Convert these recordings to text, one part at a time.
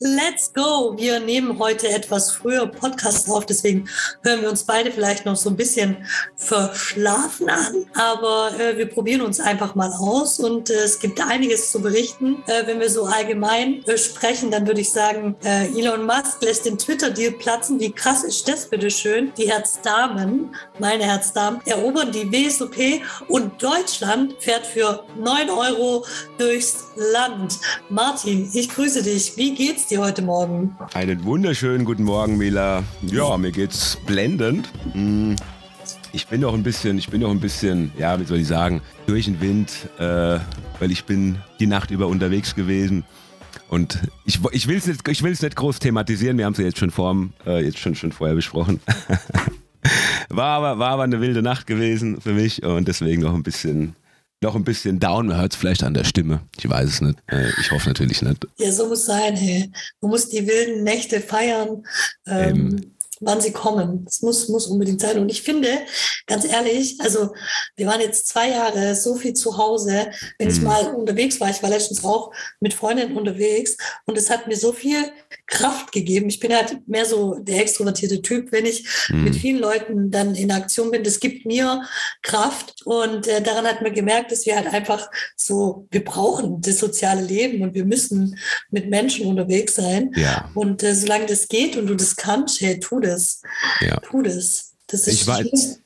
Let's go! Wir nehmen heute etwas früher Podcast auf, deswegen hören wir uns beide vielleicht noch so ein bisschen verschlafen an. Aber äh, wir probieren uns einfach mal aus und äh, es gibt einiges zu berichten. Äh, wenn wir so allgemein äh, sprechen, dann würde ich sagen, äh, Elon Musk lässt den Twitter-Deal platzen. Wie krass ist das bitte schön? Die Herzdamen, meine Herzdamen, erobern die WSOP und Deutschland fährt für 9 Euro durchs Land. Martin, ich grüße dich. Wie geht's dir heute Morgen? Einen wunderschönen guten Morgen, Mila. Ja, mir geht's blendend. Hm, ich bin noch ein bisschen, ich bin noch ein bisschen, ja, wie soll ich sagen, durch den Wind, äh, weil ich bin die Nacht über unterwegs gewesen. Und ich, ich will es nicht, nicht groß thematisieren, wir haben es ja jetzt schon, vor, äh, jetzt schon, schon vorher besprochen. war, aber, war aber eine wilde Nacht gewesen für mich und deswegen noch ein bisschen, noch ein bisschen down. Man hört es vielleicht an der Stimme. Ich weiß es nicht. Äh, ich hoffe natürlich nicht. Ja, so muss sein. Hey. Man muss die wilden Nächte feiern. Ähm, wann sie kommen. Das muss, muss unbedingt sein. Und ich finde, ganz ehrlich, also wir waren jetzt zwei Jahre so viel zu Hause, wenn ich mhm. mal unterwegs war. Ich war letztens auch mit Freundinnen unterwegs und es hat mir so viel Kraft gegeben. Ich bin halt mehr so der extrovertierte Typ, wenn ich mhm. mit vielen Leuten dann in Aktion bin. Das gibt mir Kraft und äh, daran hat man gemerkt, dass wir halt einfach so, wir brauchen das soziale Leben und wir müssen mit Menschen unterwegs sein. Ja. Und äh, solange das geht und du das kannst, hey, tu das. Ja. Tu das. Ist ich war,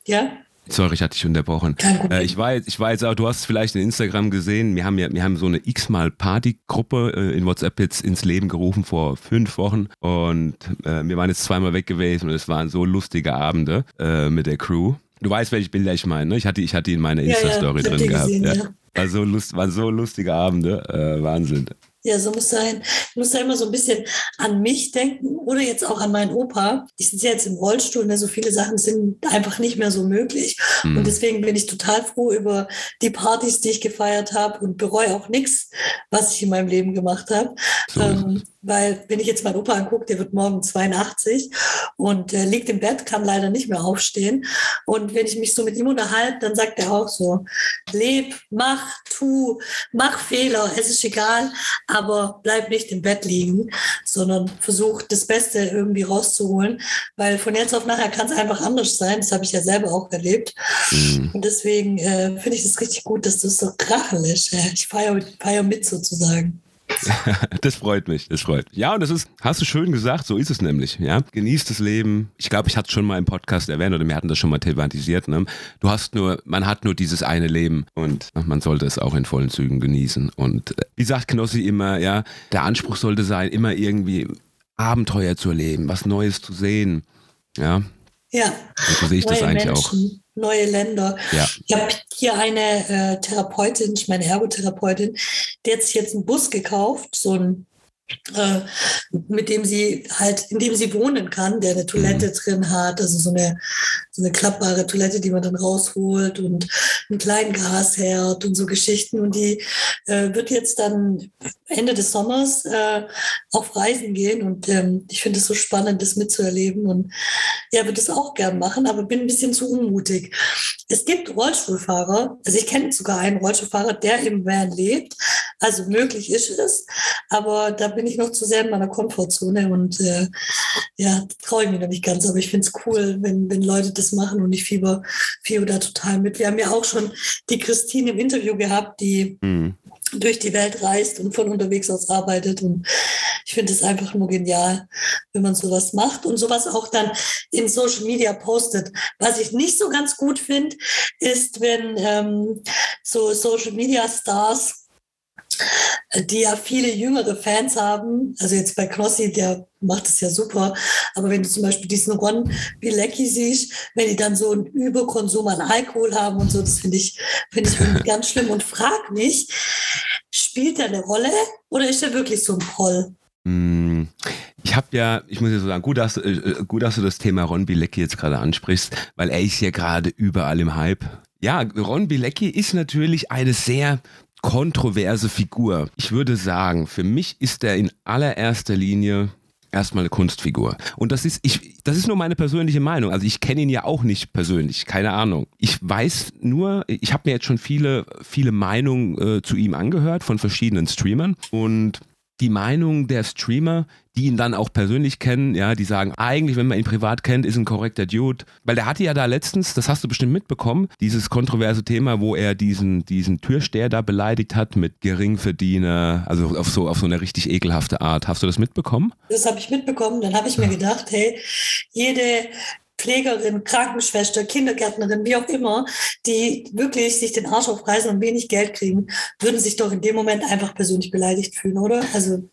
ja. Sorry, ich hatte dich unterbrochen. Äh, ich, war jetzt, ich war jetzt auch, du hast es vielleicht in Instagram gesehen, wir haben ja, wir haben so eine x-mal Party-Gruppe äh, in WhatsApp jetzt ins Leben gerufen vor fünf Wochen und äh, wir waren jetzt zweimal weg gewesen und es waren so lustige Abende äh, mit der Crew. Du weißt, welche Bilder ich meine, ne? Ich hatte, ich hatte die in meiner Insta-Story ja, ja, drin gehabt. Gesehen, ja. War so, lust, waren so lustige Abende, äh, Wahnsinn. Ja, so muss sein. Ich muss da immer so ein bisschen an mich denken oder jetzt auch an meinen Opa. Ich sitze jetzt im Rollstuhl, ne? so viele Sachen sind einfach nicht mehr so möglich. Mhm. Und deswegen bin ich total froh über die Partys, die ich gefeiert habe und bereue auch nichts, was ich in meinem Leben gemacht habe. So. Ähm, weil wenn ich jetzt meinen Opa angucke, der wird morgen 82 und äh, liegt im Bett, kann leider nicht mehr aufstehen. Und wenn ich mich so mit ihm unterhalte, dann sagt er auch so, leb, mach, tu, mach Fehler, es ist egal, aber bleib nicht im Bett liegen, sondern versuch das Beste irgendwie rauszuholen, weil von jetzt auf nachher kann es einfach anders sein. Das habe ich ja selber auch erlebt. Mhm. Und deswegen äh, finde ich es richtig gut, dass das so krachelig ist. Ich feiere feier mit sozusagen. das freut mich, das freut mich. Ja, und das ist, hast du schön gesagt, so ist es nämlich, ja. Genießt das Leben. Ich glaube, ich hatte es schon mal im Podcast erwähnt oder wir hatten das schon mal thematisiert, ne? Du hast nur, man hat nur dieses eine Leben und man sollte es auch in vollen Zügen genießen. Und äh, wie sagt Knossi immer, ja, der Anspruch sollte sein, immer irgendwie Abenteuer zu erleben, was Neues zu sehen, ja. Ja. Und so sehe ich das eigentlich Menschen. auch neue Länder. Ja. Ich habe hier eine äh, Therapeutin, meine Ergotherapeutin, die hat sich jetzt einen Bus gekauft, so ein mit dem sie halt, in dem sie wohnen kann, der eine Toilette mhm. drin hat, also so eine, so eine klappbare Toilette, die man dann rausholt und einen kleinen Gasherd und so Geschichten. Und die äh, wird jetzt dann Ende des Sommers äh, auf Reisen gehen. Und ähm, ich finde es so spannend, das mitzuerleben. Und ja, würde es auch gern machen, aber bin ein bisschen zu unmutig. Es gibt Rollstuhlfahrer, also ich kenne sogar einen Rollstuhlfahrer, der im Van lebt. Also möglich ist es, aber da bin ich noch zu sehr in meiner Komfortzone und äh, ja, traue ich mich noch nicht ganz. Aber ich finde es cool, wenn, wenn Leute das machen und ich fieber, fieber da total mit. Wir haben ja auch schon die Christine im Interview gehabt, die mhm. durch die Welt reist und von unterwegs aus arbeitet. Und ich finde es einfach nur genial, wenn man sowas macht und sowas auch dann in Social Media postet. Was ich nicht so ganz gut finde, ist, wenn ähm, so Social Media Stars die ja viele jüngere Fans haben. Also jetzt bei Knossi, der macht es ja super. Aber wenn du zum Beispiel diesen Ron Bilecki siehst, wenn die dann so einen Überkonsum an Alkohol haben und so, das finde ich, finde ich ganz schlimm und frag mich, spielt er eine Rolle oder ist er wirklich so ein Proll? Hm, ich habe ja, ich muss ja so sagen, gut dass, äh, gut, dass du das Thema Ron Bilecki jetzt gerade ansprichst, weil er ist ja gerade überall im Hype. Ja, Ron Bilecki ist natürlich eine sehr kontroverse Figur. Ich würde sagen, für mich ist er in allererster Linie erstmal eine Kunstfigur. Und das ist, ich, das ist nur meine persönliche Meinung. Also ich kenne ihn ja auch nicht persönlich, keine Ahnung. Ich weiß nur, ich habe mir jetzt schon viele, viele Meinungen äh, zu ihm angehört von verschiedenen Streamern und die Meinung der Streamer, die ihn dann auch persönlich kennen, ja, die sagen, eigentlich, wenn man ihn privat kennt, ist ein korrekter Dude. Weil der hatte ja da letztens, das hast du bestimmt mitbekommen, dieses kontroverse Thema, wo er diesen, diesen Türsteher da beleidigt hat mit Geringverdiener, also auf so, auf so eine richtig ekelhafte Art. Hast du das mitbekommen? Das habe ich mitbekommen. Dann habe ich mir gedacht, hey, jede Pflegerin, Krankenschwester, Kindergärtnerin, wie auch immer, die wirklich sich den Arsch aufreißen und wenig Geld kriegen, würden sich doch in dem Moment einfach persönlich beleidigt fühlen, oder? Also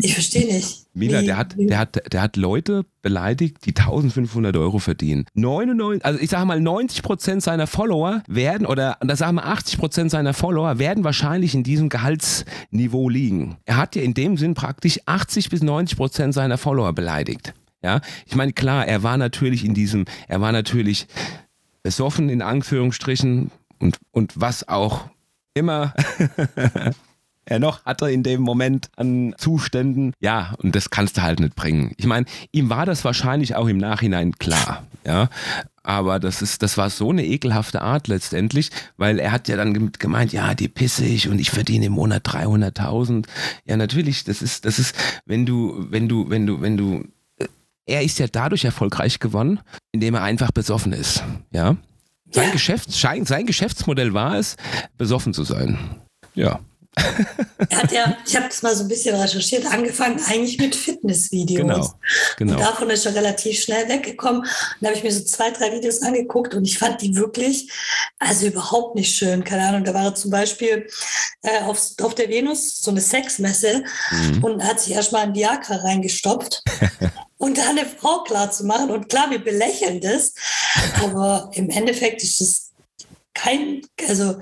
ich verstehe nicht. Mila, der hat, der, hat, der hat Leute beleidigt, die 1500 Euro verdienen. 99, also ich sage mal 90 Prozent seiner Follower werden, oder da sagen wir 80 Prozent seiner Follower werden wahrscheinlich in diesem Gehaltsniveau liegen. Er hat ja in dem Sinn praktisch 80 bis 90 Prozent seiner Follower beleidigt. Ja, ich meine, klar, er war natürlich in diesem, er war natürlich besoffen in Anführungsstrichen und, und was auch immer er noch hatte in dem Moment an Zuständen. Ja, und das kannst du halt nicht bringen. Ich meine, ihm war das wahrscheinlich auch im Nachhinein klar. Ja, aber das ist, das war so eine ekelhafte Art letztendlich, weil er hat ja dann gemeint, ja, die pisse ich und ich verdiene im Monat 300.000. Ja, natürlich, das ist, das ist, wenn du, wenn du, wenn du, wenn du er ist ja dadurch erfolgreich geworden, indem er einfach besoffen ist. Ja. Sein, ja. Geschäfts sein Geschäftsmodell war es, besoffen zu sein. Ja. Er hat ja, ich habe das mal so ein bisschen recherchiert, angefangen eigentlich mit Fitnessvideos. Genau, genau. Und davon ist er relativ schnell weggekommen. Und da habe ich mir so zwei, drei Videos angeguckt und ich fand die wirklich, also überhaupt nicht schön. Keine Ahnung, da war er zum Beispiel äh, auf, auf der Venus, so eine Sexmesse, mhm. und hat sich erstmal ein Viagra reingestopft. und da eine Frau klar zu machen. Und klar, wir belächeln das, aber im Endeffekt ist es kein, also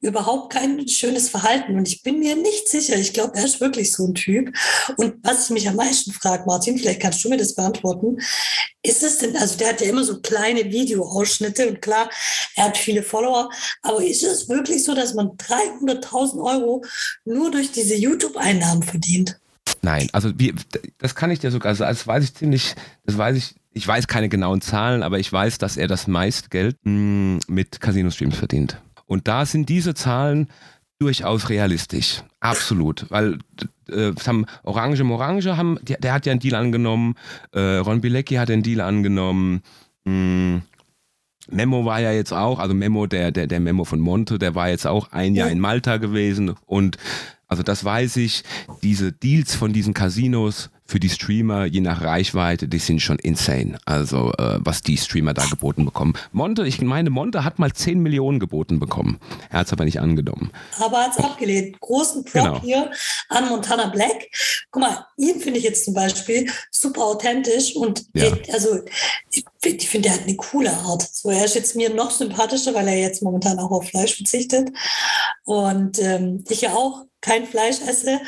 überhaupt kein schönes Verhalten. Und ich bin mir nicht sicher. Ich glaube, er ist wirklich so ein Typ. Und was ich mich am meisten frage, Martin, vielleicht kannst du mir das beantworten. Ist es denn, also der hat ja immer so kleine Videoausschnitte und klar, er hat viele Follower, aber ist es wirklich so, dass man 300.000 Euro nur durch diese YouTube-Einnahmen verdient? Nein, also wie, das kann ich dir sogar sagen, das weiß ich ziemlich, das weiß ich, ich weiß keine genauen Zahlen, aber ich weiß, dass er das meiste Geld mh, mm, mit Casino-Streams verdient. Und da sind diese Zahlen durchaus realistisch. Absolut. Weil äh, haben Orange Morange haben, der, der, hat ja einen Deal angenommen, äh, Ron Bilecki hat einen Deal angenommen, mh, mm, Memo war ja jetzt auch, also Memo, der, der, der Memo von Monte, der war jetzt auch ein Jahr in Malta gewesen und also das weiß ich, diese Deals von diesen Casinos für die Streamer, je nach Reichweite, die sind schon insane. Also äh, was die Streamer da geboten bekommen. Monte, ich meine, Monte hat mal 10 Millionen geboten bekommen. Er hat es aber nicht angenommen. Aber hat es abgelehnt. Großen Prop genau. hier an Montana Black. Guck mal, ihn finde ich jetzt zum Beispiel super authentisch und ja. ich, also ich, ich finde, er hat eine coole Art. So, er ist jetzt mir noch sympathischer, weil er jetzt momentan auch auf Fleisch verzichtet. Und ähm, ich ja auch kein Fleisch esse.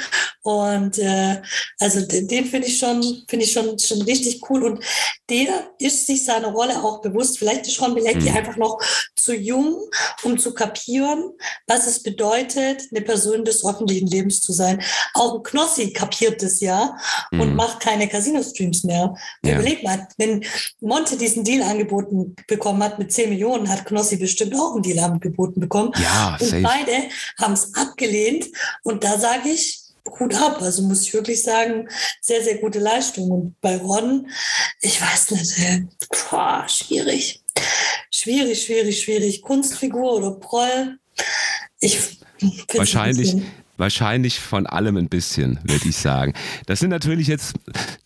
Und äh, also den, den finde ich schon, finde ich schon, schon richtig cool. Und der ist sich seiner Rolle auch bewusst. Vielleicht ist Ron Bilecki mhm. einfach noch zu jung, um zu kapieren, was es bedeutet, eine Person des öffentlichen Lebens zu sein. Auch Knossi kapiert das ja mhm. und macht keine Casino-Streams mehr. Ja. Überleg mal, wenn Monte diesen Deal angeboten bekommen hat mit 10 Millionen, hat Knossi bestimmt auch einen Deal angeboten bekommen. Ja, und safe. beide haben es abgelehnt und da sage ich, Hut ab. Also muss ich wirklich sagen, sehr, sehr gute Leistung. Und bei Ron, ich weiß nicht, äh, boah, schwierig. Schwierig, schwierig, schwierig. Kunstfigur oder Proll. Ich Wahrscheinlich, Wahrscheinlich von allem ein bisschen, würde ich sagen. Das sind natürlich jetzt,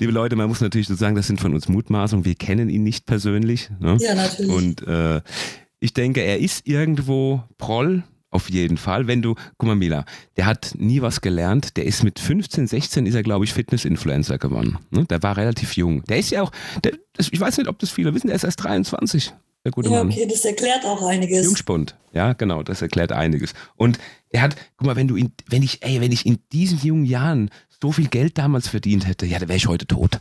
liebe Leute, man muss natürlich so sagen, das sind von uns Mutmaßungen. Wir kennen ihn nicht persönlich. Ne? Ja, natürlich. Und äh, ich denke, er ist irgendwo Proll, auf jeden Fall. Wenn du, guck mal, Mila, der hat nie was gelernt. Der ist mit 15, 16 ist er, glaube ich, Fitness-Influencer geworden. Ne? Der war relativ jung. Der ist ja auch, der, ich weiß nicht, ob das viele wissen, der ist erst 23. Der gute ja, Mann. okay, das erklärt auch einiges. Jungspund, ja, genau, das erklärt einiges. Und er hat, guck mal, wenn du in, wenn ich, ey, wenn ich in diesen jungen Jahren so viel Geld damals verdient hätte, ja, dann wäre ich heute tot.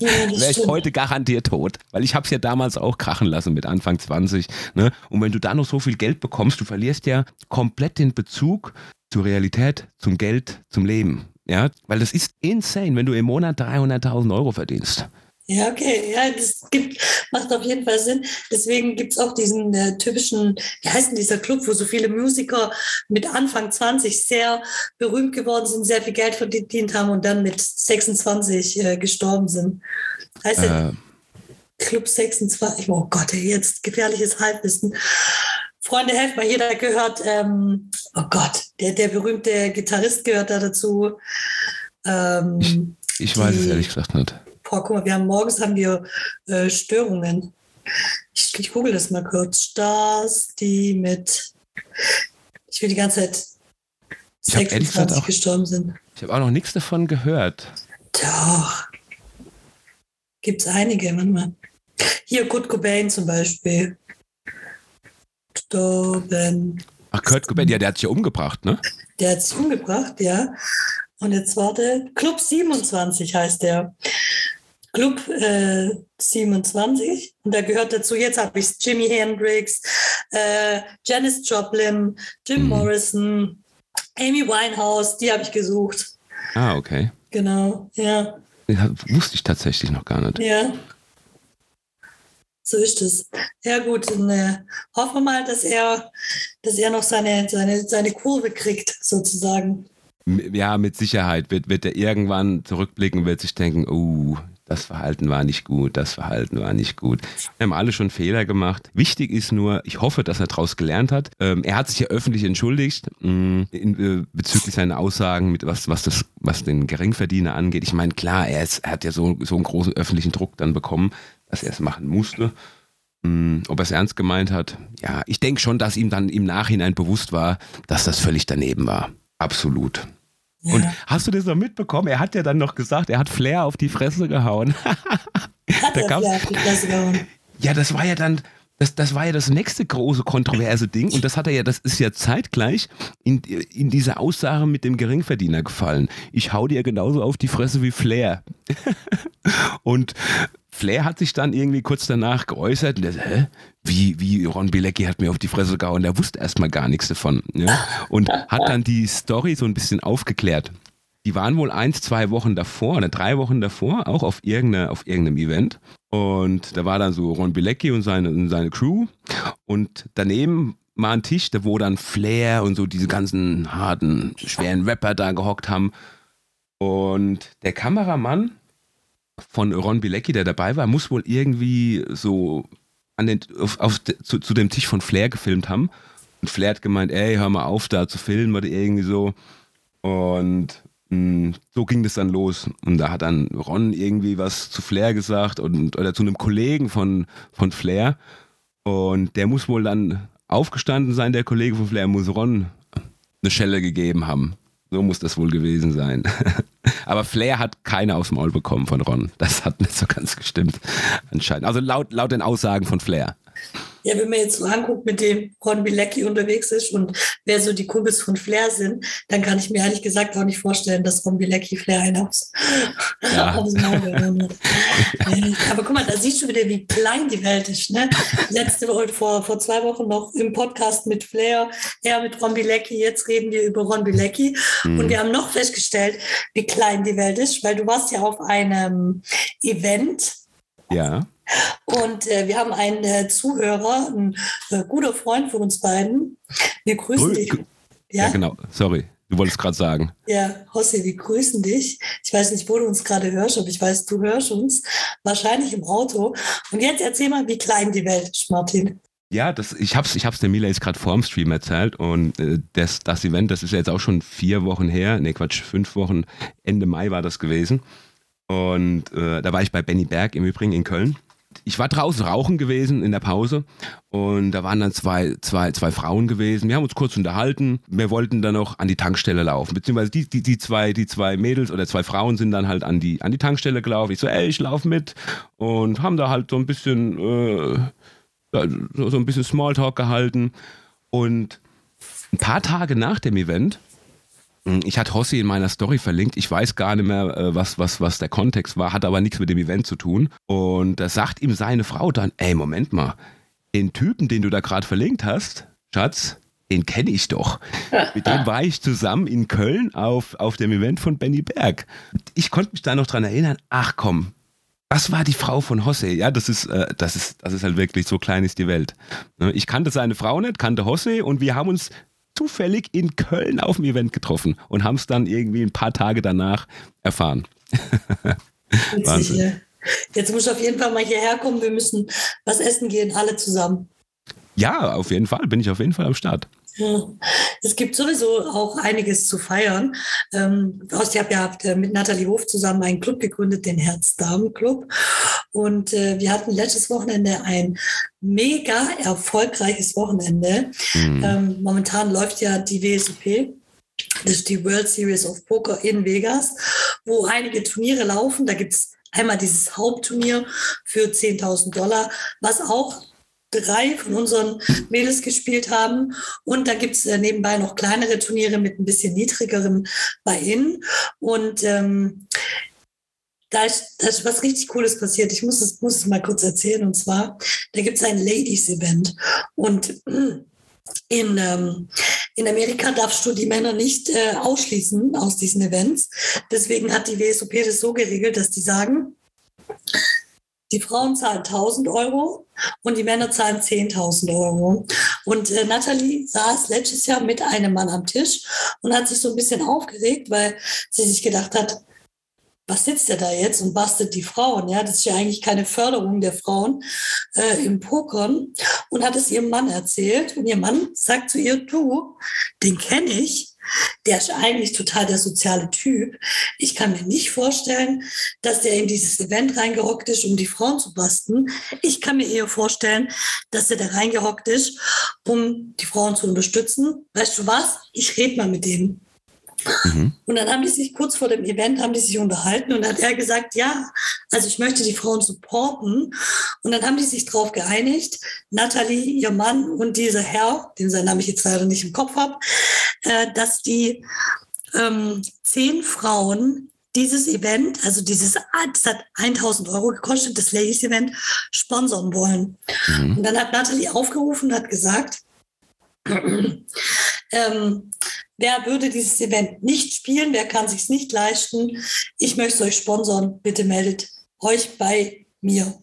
ja, wäre ich heute garantiert tot. Weil ich habe es ja damals auch krachen lassen mit Anfang 20. Ne? Und wenn du da noch so viel Geld bekommst, du verlierst ja komplett den Bezug zur Realität, zum Geld, zum Leben. Ja, weil das ist insane, wenn du im Monat 300.000 Euro verdienst. Ja, okay. Ja, das gibt, macht auf jeden Fall Sinn. Deswegen gibt es auch diesen äh, typischen, wie heißt denn dieser Club, wo so viele Musiker mit Anfang 20 sehr berühmt geworden sind, sehr viel Geld verdient haben und dann mit 26 äh, gestorben sind. Heißt äh. Club 26? Oh Gott, jetzt gefährliches Halbwissen. Freunde, helft mal, jeder gehört, ähm, oh Gott, der, der berühmte Gitarrist gehört da dazu. Ähm, ich, ich weiß es ehrlich gesagt nicht. Boah, guck mal, wir haben morgens haben wir äh, Störungen. Ich, ich google das mal kurz. Stars, die mit, ich will die ganze Zeit 26 auch, gestorben sind. Ich habe auch noch nichts davon gehört. Doch. Gibt es einige, manchmal. Hier Kurt Cobain zum Beispiel. Gestorben. Ach, Kurt Cobain, ja, der hat sich umgebracht, ne? Der hat sich umgebracht, ja. Und jetzt warte, Club 27 heißt der. Club äh, 27 und da gehört dazu, jetzt habe ich Jimi Hendrix, äh, Janis Joplin, Jim mhm. Morrison, Amy Winehouse, die habe ich gesucht. Ah, okay. Genau, ja. ja. Wusste ich tatsächlich noch gar nicht. Ja. So ist es. Ja gut, dann äh, hoffen wir mal, dass er, dass er noch seine, seine, seine Kurve kriegt, sozusagen. Ja, mit Sicherheit wird, wird er irgendwann zurückblicken, wird sich denken, oh, das Verhalten war nicht gut, das Verhalten war nicht gut. Wir haben alle schon Fehler gemacht. Wichtig ist nur, ich hoffe, dass er daraus gelernt hat. Ähm, er hat sich ja öffentlich entschuldigt mh, mm, in, äh, bezüglich seiner Aussagen, mit was, was, das, was den Geringverdiener angeht. Ich meine, klar, er, ist, er hat ja so, so einen großen öffentlichen Druck dann bekommen, dass er es machen musste. Mh, mm, ob er es ernst gemeint hat, ja, ich denke schon, dass ihm dann im Nachhinein bewusst war, dass das völlig daneben war. Absolut. Ja. Und hast du das noch mitbekommen? Er hat ja dann noch gesagt, er hat Flair auf die Fresse gehauen. Hat da er Flair auf die Fresse gehauen? Ja, das war ja dann, das, das war ja das nächste große kontroverse Ding und das hat er ja, das ist ja zeitgleich in, in diese Aussage mit dem Geringverdiener gefallen. Ich hau dir genauso auf die Fresse wie Flair. und Flair hat sich dann irgendwie kurz danach geäußert und der, hä? Wie, wie Ron Bilecki hat mir auf die Fresse gehauen, der wusste erstmal gar nichts davon. Ja? Und hat dann die Story so ein bisschen aufgeklärt. Die waren wohl eins, zwei Wochen davor oder drei Wochen davor, auch auf, irgendeine, auf irgendeinem Event. Und da war dann so Ron Bilecki und seine, und seine Crew. Und daneben war ein Tisch, wo dann Flair und so diese ganzen harten, schweren Rapper da gehockt haben. Und der Kameramann von Ron Bilecki, der dabei war, muss wohl irgendwie so an den, auf, auf, zu, zu, dem Tisch von Flair gefilmt haben. Und Flair hat gemeint, ey, hör mal auf, da zu filmen oder irgendwie so. Und so ging das dann los. Und da hat dann Ron irgendwie was zu Flair gesagt und, oder zu einem Kollegen von, von Flair. Und der muss wohl dann aufgestanden sein, der Kollege von Flair, muss Ron eine Schelle gegeben haben. So muss das wohl gewesen sein. Aber Flair hat keine aufs Maul bekommen von Ron. Das hat nicht so ganz gestimmt anscheinend. Also laut, laut den Aussagen von Flair. Ja, wenn man jetzt so anguckt, mit dem Ron Bilecki unterwegs ist und wer so die Kumpels von Flair sind, dann kann ich mir ehrlich gesagt auch nicht vorstellen, dass Ron Bilecki Flair hinaus ja. aufs Maul hat. Aber guck mal, da siehst du wieder, wie klein die Welt ist. Ne? Letzte Woche, vor, vor zwei Wochen noch im Podcast mit Flair, er mit Ron Bilecki, jetzt reden wir über Ron Bilecki. Mhm. Und wir haben noch festgestellt, wie klein die Welt ist, weil du warst ja auf einem Event. Ja und äh, wir haben einen äh, Zuhörer, ein äh, guter Freund von uns beiden. Wir grüßen Grü dich. Ja? ja, genau. Sorry. Du wolltest gerade sagen. Ja, Hossi, wir grüßen dich. Ich weiß nicht, wo du uns gerade hörst, aber ich weiß, du hörst uns. Wahrscheinlich im Auto. Und jetzt erzähl mal, wie klein die Welt ist, Martin. Ja, das, ich habe es ich hab's der Mila jetzt gerade vor dem Stream erzählt und äh, das, das Event, das ist ja jetzt auch schon vier Wochen her, ne Quatsch, fünf Wochen, Ende Mai war das gewesen. Und äh, da war ich bei Benny Berg im Übrigen in Köln ich war draußen rauchen gewesen in der Pause und da waren dann zwei, zwei, zwei Frauen gewesen. Wir haben uns kurz unterhalten. Wir wollten dann noch an die Tankstelle laufen. Beziehungsweise die, die, die, zwei, die zwei Mädels oder zwei Frauen sind dann halt an die, an die Tankstelle gelaufen. Ich so, ey, ich laufe mit und haben da halt so ein bisschen, äh, so, so ein bisschen Smalltalk gehalten. Und ein paar Tage nach dem Event ich hatte Hossi in meiner Story verlinkt. Ich weiß gar nicht mehr, äh, was, was, was der Kontext war, hat aber nichts mit dem Event zu tun. Und da sagt ihm seine Frau dann, ey, Moment mal, den Typen, den du da gerade verlinkt hast, Schatz, den kenne ich doch. Mit dem war ich zusammen in Köln auf, auf dem Event von Benny Berg. Ich konnte mich da noch dran erinnern, ach komm, Was war die Frau von Hosse? Ja, das ist, äh, das ist, das ist halt wirklich so klein ist die Welt. Ne, ich kannte seine Frau nicht, kannte Hosse und wir haben uns zufällig in Köln auf dem Event getroffen und haben es dann irgendwie ein paar Tage danach erfahren. Wahnsinn. Jetzt muss ich auf jeden Fall mal hierher kommen. Wir müssen was essen gehen, alle zusammen. Ja, auf jeden Fall. Bin ich auf jeden Fall am Start. Es gibt sowieso auch einiges zu feiern. Ähm, ich habe ja äh, mit Nathalie Hof zusammen einen Club gegründet, den Herz-Damen-Club. Und äh, wir hatten letztes Wochenende ein mega erfolgreiches Wochenende. Mhm. Ähm, momentan läuft ja die WSOP. Das ist die World Series of Poker in Vegas, wo einige Turniere laufen. Da gibt es einmal dieses Hauptturnier für 10.000 Dollar, was auch drei von unseren Mädels gespielt haben. Und da gibt es äh, nebenbei noch kleinere Turniere mit ein bisschen niedrigerem Buy-in. Und ähm, da ist, da ist was richtig Cooles passiert. Ich muss es, muss es mal kurz erzählen. Und zwar, da gibt es ein Ladies-Event. Und in, ähm, in Amerika darfst du die Männer nicht äh, ausschließen aus diesen Events. Deswegen hat die WSOP das so geregelt, dass die sagen, die Frauen zahlen 1000 Euro und die Männer zahlen 10.000 Euro. Und äh, Nathalie saß letztes Jahr mit einem Mann am Tisch und hat sich so ein bisschen aufgeregt, weil sie sich gedacht hat, was sitzt der da jetzt und bastet die Frauen? Ja, das ist ja eigentlich keine Förderung der Frauen äh, im Pokern. Und hat es ihrem Mann erzählt. Und ihr Mann sagt zu ihr, du, den kenne ich. Der ist eigentlich total der soziale Typ. Ich kann mir nicht vorstellen, dass der in dieses Event reingehockt ist, um die Frauen zu basten. Ich kann mir eher vorstellen, dass der da reingehockt ist, um die Frauen zu unterstützen. Weißt du was? Ich rede mal mit dem. Mhm. Und dann haben die sich kurz vor dem Event haben die sich unterhalten und hat er gesagt, ja, also ich möchte die Frauen supporten. Und dann haben die sich darauf geeinigt, Natalie, ihr Mann und dieser Herr, den sein Name ich jetzt leider nicht im Kopf habe, äh, dass die ähm, zehn Frauen dieses Event, also dieses, das hat 1000 Euro gekostet, das Ladies Event, sponsern wollen. Mhm. Und dann hat Natalie aufgerufen und hat gesagt, ähm, wer würde dieses Event nicht spielen, wer kann sich nicht leisten, ich möchte euch sponsern, bitte meldet euch bei mir.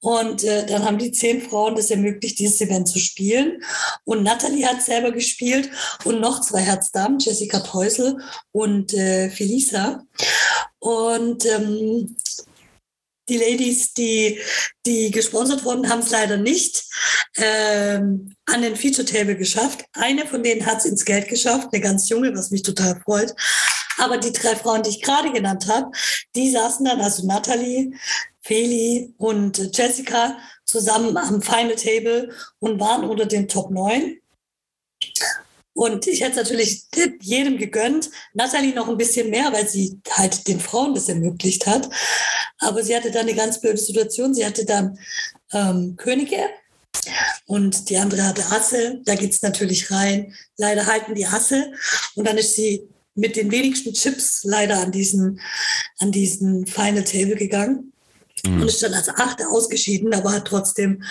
Und äh, dann haben die zehn Frauen das ermöglicht, dieses Event zu spielen. Und Natalie hat selber gespielt und noch zwei Herzdamen, Jessica Teusel und äh, Felisa. Und ähm, die Ladies, die, die gesponsert wurden, haben es leider nicht ähm, an den Feature Table geschafft. Eine von denen hat es ins Geld geschafft, eine ganz junge, was mich total freut. Aber die drei Frauen, die ich gerade genannt habe, die saßen dann, also Natalie, Feli und Jessica, zusammen am Final Table und waren unter den Top 9. Und ich hätte natürlich jedem gegönnt. Nathalie noch ein bisschen mehr, weil sie halt den Frauen das ermöglicht hat. Aber sie hatte dann eine ganz blöde Situation. Sie hatte dann ähm, Könige und die andere hatte Asse. Da geht es natürlich rein. Leider halten die Asse. Und dann ist sie mit den wenigsten Chips leider an diesen, an diesen Final Table gegangen. Mhm. Und ist dann als Achte ausgeschieden, aber hat trotzdem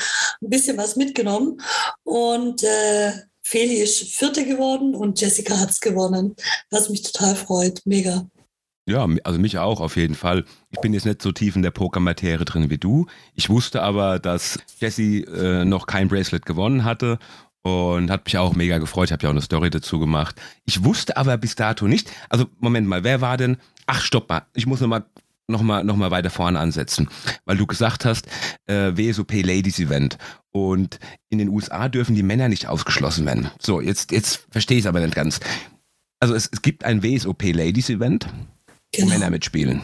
ein bisschen was mitgenommen. Und äh, Feli ist Vierte geworden und Jessica hat es gewonnen, was mich total freut. Mega. Ja, also mich auch auf jeden Fall. Ich bin jetzt nicht so tief in der Pokermaterie drin wie du. Ich wusste aber, dass Jessie äh, noch kein Bracelet gewonnen hatte und hat mich auch mega gefreut. Ich habe ja auch eine Story dazu gemacht. Ich wusste aber bis dato nicht. Also Moment mal, wer war denn? Ach, stopp mal. Ich muss noch mal noch mal, noch mal weiter vorne ansetzen, weil du gesagt hast, äh, WSOP Ladies Event und in den USA dürfen die Männer nicht ausgeschlossen werden. So, jetzt, jetzt verstehe ich es aber nicht ganz. Also es, es gibt ein WSOP Ladies Event, genau. wo Männer mitspielen.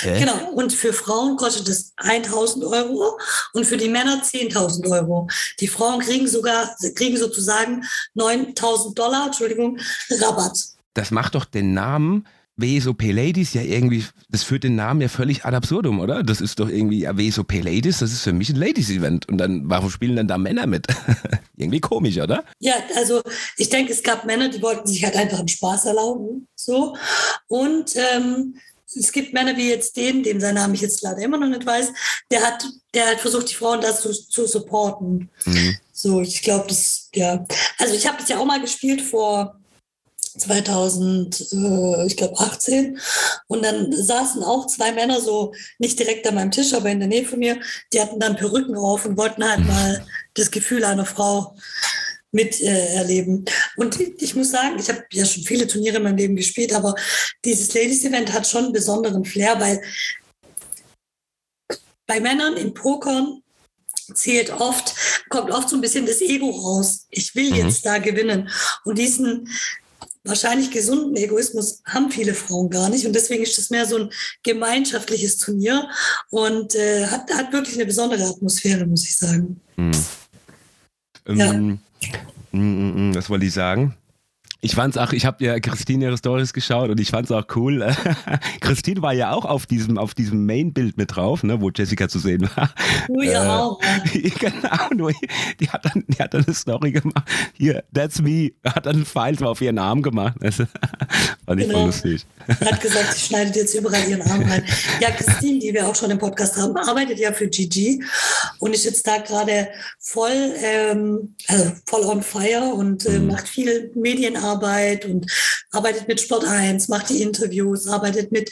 Okay. Genau, und für Frauen kostet es 1000 Euro und für die Männer 10.000 Euro. Die Frauen kriegen sogar, kriegen sozusagen 9000 Dollar, Entschuldigung, Rabatt. Das macht doch den Namen WSOP Ladies ja irgendwie, das führt den Namen ja völlig ad absurdum, oder? Das ist doch irgendwie, ja, WSOP Ladies, das ist für mich ein Ladies-Event. Und dann, warum spielen denn da Männer mit? irgendwie komisch, oder? Ja, also ich denke, es gab Männer, die wollten sich halt einfach einen Spaß erlauben. So. Und ähm, es gibt Männer wie jetzt den, den sein Name ich jetzt leider immer noch nicht weiß, der hat, der hat versucht, die Frauen das zu, zu supporten. Mhm. So, ich glaube, das, ja. Also ich habe das ja auch mal gespielt vor 2000, äh, ich glaube 18. Und dann saßen auch zwei Männer so nicht direkt an meinem Tisch, aber in der Nähe von mir. Die hatten dann Perücken auf und wollten halt mal das Gefühl einer Frau miterleben. Äh, und ich muss sagen, ich habe ja schon viele Turniere in meinem Leben gespielt, aber dieses Ladies Event hat schon einen besonderen Flair, weil bei Männern im Pokern zählt oft, kommt oft so ein bisschen das Ego raus. Ich will mhm. jetzt da gewinnen. Und diesen wahrscheinlich gesunden Egoismus haben viele Frauen gar nicht. Und deswegen ist das mehr so ein gemeinschaftliches Turnier und äh, hat, hat wirklich eine besondere Atmosphäre, muss ich sagen. Mhm. Ja. Ähm, mm, mm, mm, was wollte ich sagen? Ich fand's auch, ich habe ja Christine ihre Stories geschaut und ich fand's auch cool. Christine war ja auch auf diesem, auf diesem Main-Bild mit drauf, ne, wo Jessica zu sehen war. Oh ja, äh, genau, nur die hat, dann, die hat dann eine Story gemacht. Hier, that's me. Hat dann einen Pfeil auf ihren Arm gemacht. Also, fand ich genau. voll lustig. Hat gesagt, sie schneidet jetzt überall ihren Arm rein. Ja, Christine, die wir auch schon im Podcast haben, arbeitet ja für Gigi und ist jetzt da gerade voll, ähm, also voll on fire und äh, mhm. macht viel Medienarbeit Arbeit und arbeitet mit Sport 1, macht die Interviews, arbeitet mit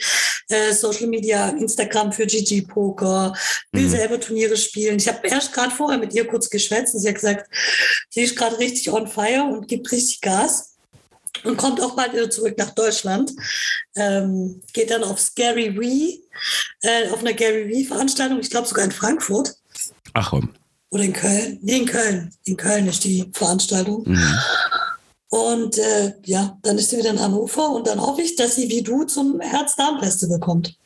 äh, Social Media, Instagram für GG Poker, will mhm. selber Turniere spielen. Ich habe erst gerade vorher mit ihr kurz geschwätzt und sie hat gesagt, sie ist gerade richtig on fire und gibt richtig Gas und kommt auch bald wieder zurück nach Deutschland. Ähm, geht dann auf Scary Wee, äh, auf einer Gary Wee Veranstaltung, ich glaube sogar in Frankfurt. Ach komm. Oder in Köln. Nee, in Köln. In Köln ist die Veranstaltung. Mhm. Und äh, ja, dann ist sie wieder in Hannover und dann hoffe ich, dass sie wie du zum Herz-Darm-Festival kommt.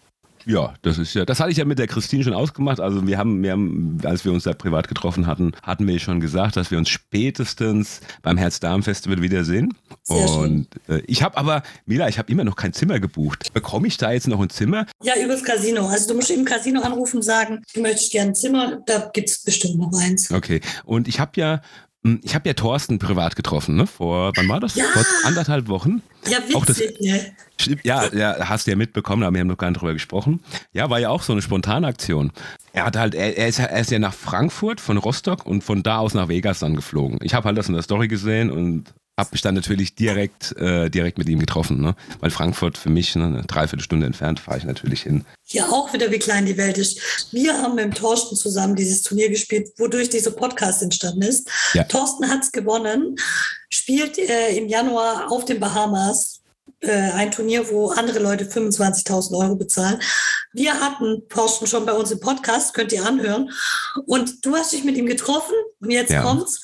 Ja, das ist ja, das hatte ich ja mit der Christine schon ausgemacht. Also wir haben, wir haben, als wir uns da privat getroffen hatten, hatten wir schon gesagt, dass wir uns spätestens beim Herz-Darm-Festival wiedersehen. Sehr und äh, ich habe aber, Mila, ich habe immer noch kein Zimmer gebucht. Bekomme ich da jetzt noch ein Zimmer? Ja, übers Casino. Also du musst im Casino anrufen und sagen, du möchtest gerne ein Zimmer, da gibt es bestimmt noch eins. Okay. Und ich habe ja ich habe ja Thorsten privat getroffen, ne? Vor, wann war das? Ja. Vor anderthalb Wochen. Ja, witzig, auch das, ne? Ja, ja, hast du ja mitbekommen, aber wir haben noch gar nicht drüber gesprochen. Ja, war ja auch so eine spontane Aktion. Er hat halt, er, er, ist, er ist ja nach Frankfurt von Rostock und von da aus nach Vegas dann geflogen. Ich habe halt das in der Story gesehen und habe mich dann natürlich direkt, äh, direkt mit ihm getroffen, ne? weil Frankfurt für mich ne, eine Dreiviertelstunde entfernt, fahre ich natürlich hin. Ja, auch wieder, wie klein die Welt ist. Wir haben mit Thorsten zusammen dieses Turnier gespielt, wodurch dieser Podcast entstanden ist. Ja. Thorsten hat es gewonnen, spielt äh, im Januar auf den Bahamas äh, ein Turnier, wo andere Leute 25.000 Euro bezahlen. Wir hatten Thorsten schon bei uns im Podcast, könnt ihr anhören. Und du hast dich mit ihm getroffen und jetzt ja. kommt's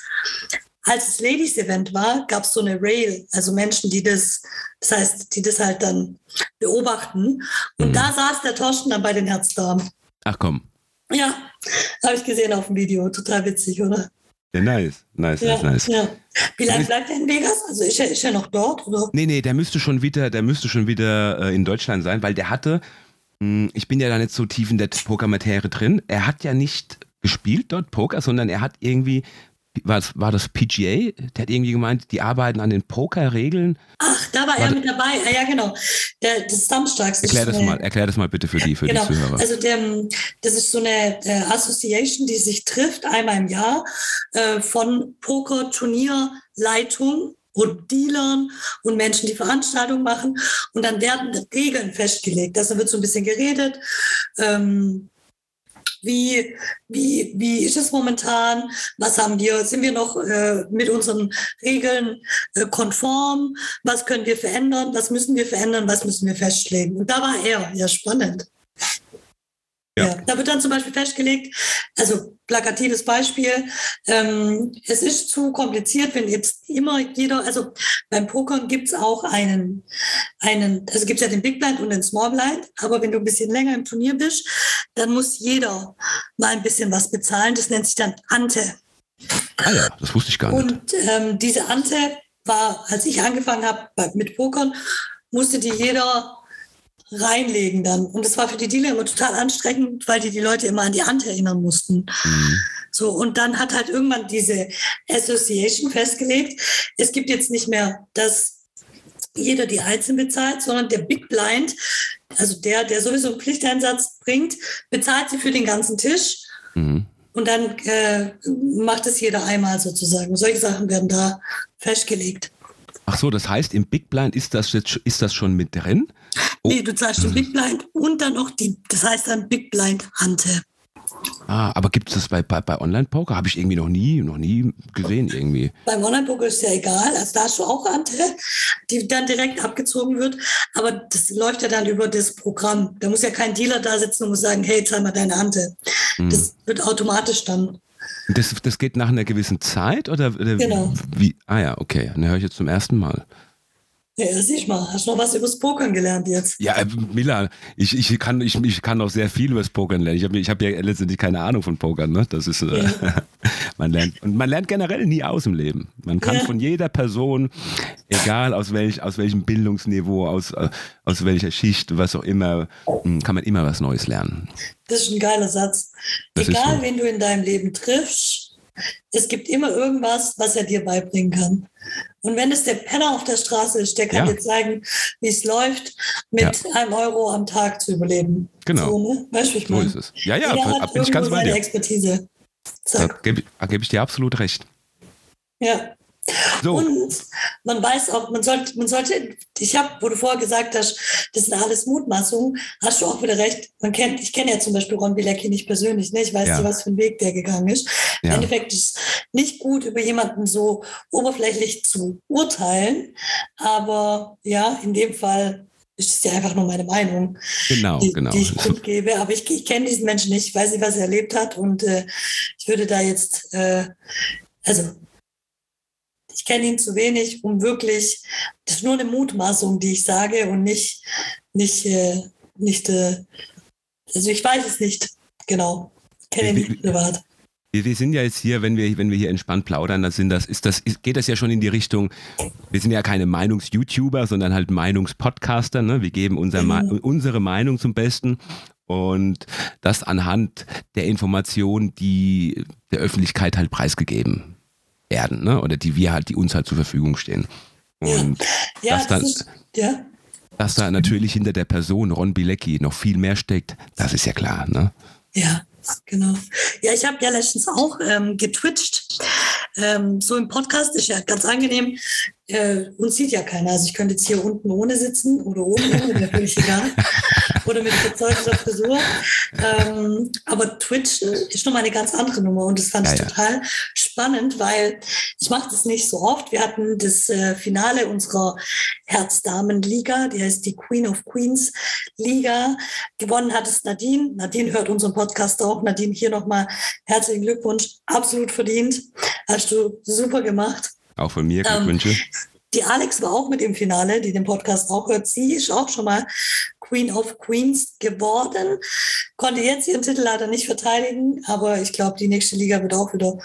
als es Ladies Event war, gab es so eine Rail, also Menschen, die das, das heißt, die das halt dann beobachten. Und mhm. da saß der Torsten dann bei den Herzdamen. Ach komm. Ja, habe ich gesehen auf dem Video. Total witzig, oder? Ja, nice, nice, ja, nice, nice. Ja. Wie lange bleibt er in Vegas? Also ist er, ist er noch dort? Oder? Nee, nee, der müsste schon wieder, der müsste schon wieder äh, in Deutschland sein, weil der hatte, mh, hm, ich bin ja da nicht so tief in der Pokermaterie drin, er hat ja nicht gespielt dort Poker, sondern er hat irgendwie war das, war das PGA? Der hat irgendwie gemeint, die arbeiten an den Pokerregeln. Ach, da war, war er mit dabei. Ah, ja, genau. Der, des Samstags. Erklär das, mal, erklär das mal bitte für die, für genau. die Zuhörer. Also der, das ist so eine äh, Association, die sich trifft einmal im Jahr äh, von Poker-Turnierleitung und Dealern und Menschen, die Veranstaltungen machen. Und dann werden Regeln festgelegt. Also wird so ein bisschen geredet. Ähm, wie, wie, wie ist es momentan? Was haben wir? Sind wir noch äh, mit unseren Regeln äh, konform? Was können wir verändern? Was müssen wir verändern? Was müssen wir festlegen? Und da war er, ja, spannend. Ja. ja. Da wird dann zum Beispiel festgelegt, also plakatives Beispiel, ähm, es ist zu kompliziert, wenn jetzt immer jeder, also beim Pokern gibt es auch einen, einen, also gibt es ja den Big Blind und den Small Blind, aber wenn du ein bisschen länger im Turnier bist, dann muss jeder mal ein bisschen was bezahlen. Das nennt sich dann Ante. Ah ja, das wusste ich gar nicht. Und ähm, diese Ante war, als ich angefangen habe mit Pokern, musste die jeder reinlegen dann. Und das war für die Dealer immer total anstrengend, weil die die Leute immer an die Hand erinnern mussten. Mhm. So, und dann hat halt irgendwann diese Association festgelegt, es gibt jetzt nicht mehr, dass jeder die einzeln bezahlt, sondern der Big Blind, also der, der sowieso einen Pflichteinsatz bringt, bezahlt sie für den ganzen Tisch. Mhm. Und dann äh, macht es jeder einmal sozusagen. Solche Sachen werden da festgelegt. Ach so, das heißt, im Big Blind ist das jetzt ist das schon mit drin? Oh. Nee, du zahlst den Big Blind und dann noch die, das heißt dann Big Blind Hante. Ah, aber gibt es das bei, bei, bei Online-Poker? Habe ich irgendwie noch nie, noch nie gesehen irgendwie. Beim Online-Poker ist ja egal. Also da hast du auch Ante, die dann direkt abgezogen wird. Aber das läuft ja dann über das Programm. Da muss ja kein Dealer da sitzen und muss sagen, hey, zahl mal deine Ante. Hm. Das wird automatisch dann. Das, das geht nach einer gewissen Zeit oder, oder genau. wie? Ah ja, okay. Dann höre ich jetzt zum ersten Mal. Ja, sieh mal, hast du noch was übers Pokern gelernt jetzt? Ja, äh, Mila, ich, ich, kann, ich, ich kann auch sehr viel übers Pokern lernen. Ich habe ich hab ja letztendlich keine Ahnung von Pokern. Ne? Das ist, äh, ja. man lernt, und man lernt generell nie aus im Leben. Man kann ja. von jeder Person, egal aus, welch, aus welchem Bildungsniveau, aus, äh, aus welcher Schicht, was auch immer, hm, kann man immer was Neues lernen. Das ist ein geiler Satz. Das egal, so. wen du in deinem Leben triffst, es gibt immer irgendwas, was er dir beibringen kann. Und wenn es der Penner auf der Straße ist, der kann ja. dir zeigen, wie es läuft, mit ja. einem Euro am Tag zu überleben. Genau. So, ne? weißt du, ich so ist es. Ja, ja, Jeder hat bin ich ganz bei dir. Expertise. Da gebe, da gebe ich dir absolut recht. Ja. So. Und man weiß auch, man sollte, man sollte, ich habe, wo du vorher gesagt hast, das sind alles Mutmaßungen, hast du auch wieder recht. Man kennt, ich kenne ja zum Beispiel Ron Bilecki nicht persönlich, ne? ich weiß ja. nicht, was für ein Weg der gegangen ist. Ja. Im Endeffekt ist es nicht gut, über jemanden so oberflächlich zu urteilen, aber ja, in dem Fall ist es ja einfach nur meine Meinung, genau, die, genau. die ich gebe. Aber ich, ich kenne diesen Menschen nicht, ich weiß nicht, was er erlebt hat und äh, ich würde da jetzt, äh, also ich kenne ihn zu wenig, um wirklich, das ist nur eine Mutmaßung, die ich sage und nicht, nicht, äh, nicht, äh, also ich weiß es nicht genau. Ich kenne ihn nicht privat. Wir, wir sind ja jetzt hier, wenn wir, wenn wir hier entspannt plaudern, dann sind das, ist das, geht das ja schon in die Richtung, wir sind ja keine Meinungs-YouTuber, sondern halt Meinungspodcaster. Ne? Wir geben unser, mhm. unsere Meinung zum Besten und das anhand der Informationen, die der Öffentlichkeit halt preisgegeben werden, ne? oder die wir halt, die uns halt zur Verfügung stehen. Und ja, dass, dann, das ist, ja. dass da natürlich hinter der Person Ron Bilecki noch viel mehr steckt, das ist ja klar. Ne? Ja, genau. Ja, ich habe ja letztens auch ähm, getwitcht. Ähm, so im Podcast ist ja ganz angenehm. Äh, uns sieht ja keiner. Also ich könnte jetzt hier unten ohne sitzen oder oben ohne, völlig egal. Oder mit verzeugelter Frisur. Ähm, aber Twitch ist nochmal eine ganz andere Nummer und das fand ja, ich total ja. spannend, weil ich mache das nicht so oft. Wir hatten das äh, Finale unserer Herzdamenliga, die heißt die Queen of Queens Liga. Gewonnen hat es Nadine. Nadine hört unseren Podcast auch. Nadine, hier nochmal herzlichen Glückwunsch. Absolut verdient. Hast du super gemacht. Auch von mir Glückwünsche. Ähm, die Alex war auch mit im Finale, die den Podcast auch hört. Sie ist auch schon mal Queen of Queens geworden. Konnte jetzt ihren Titel leider nicht verteidigen, aber ich glaube, die nächste Liga wird auch wieder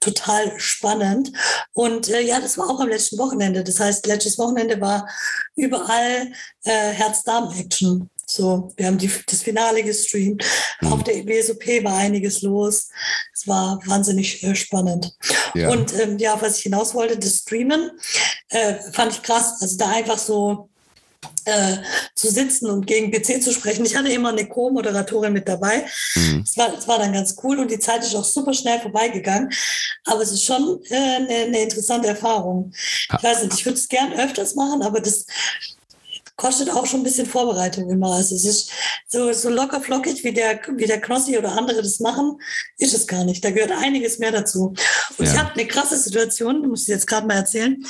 total spannend. Und äh, ja, das war auch am letzten Wochenende. Das heißt, letztes Wochenende war überall äh, Herz-Darm-Action. So, wir haben die, das Finale gestreamt. Mhm. Auf der WSOP war einiges los. Es war wahnsinnig äh, spannend. Ja. Und ähm, ja, was ich hinaus wollte, das Streamen äh, fand ich krass. Also da einfach so äh, zu sitzen und gegen PC zu sprechen. Ich hatte immer eine Co-Moderatorin mit dabei. Mhm. Das, war, das war dann ganz cool und die Zeit ist auch super schnell vorbeigegangen. Aber es ist schon äh, eine, eine interessante Erfahrung. Ich weiß nicht, ich würde es gern öfters machen, aber das kostet auch schon ein bisschen Vorbereitung immer. Also es ist so, so locker flockig, wie der, wie der Knossi oder andere das machen, ist es gar nicht. Da gehört einiges mehr dazu. Und ja. ich habe eine krasse Situation, muss ich jetzt gerade mal erzählen.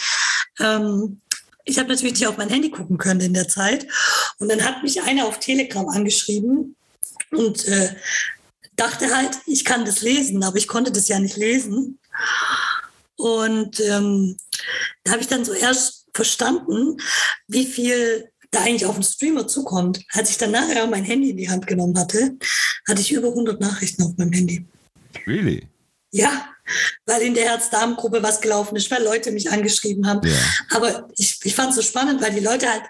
Ähm, ich habe natürlich nicht auf mein Handy gucken können in der Zeit. Und dann hat mich einer auf Telegram angeschrieben und äh, dachte halt, ich kann das lesen, aber ich konnte das ja nicht lesen. Und ähm, da habe ich dann so erst verstanden, wie viel da eigentlich auf den Streamer zukommt. Als ich dann nachher mein Handy in die Hand genommen hatte, hatte ich über 100 Nachrichten auf meinem Handy. Really? Ja, weil in der Herz-Darm-Gruppe was gelaufen ist, weil Leute mich angeschrieben haben. Ja. Aber ich, ich fand es so spannend, weil die Leute halt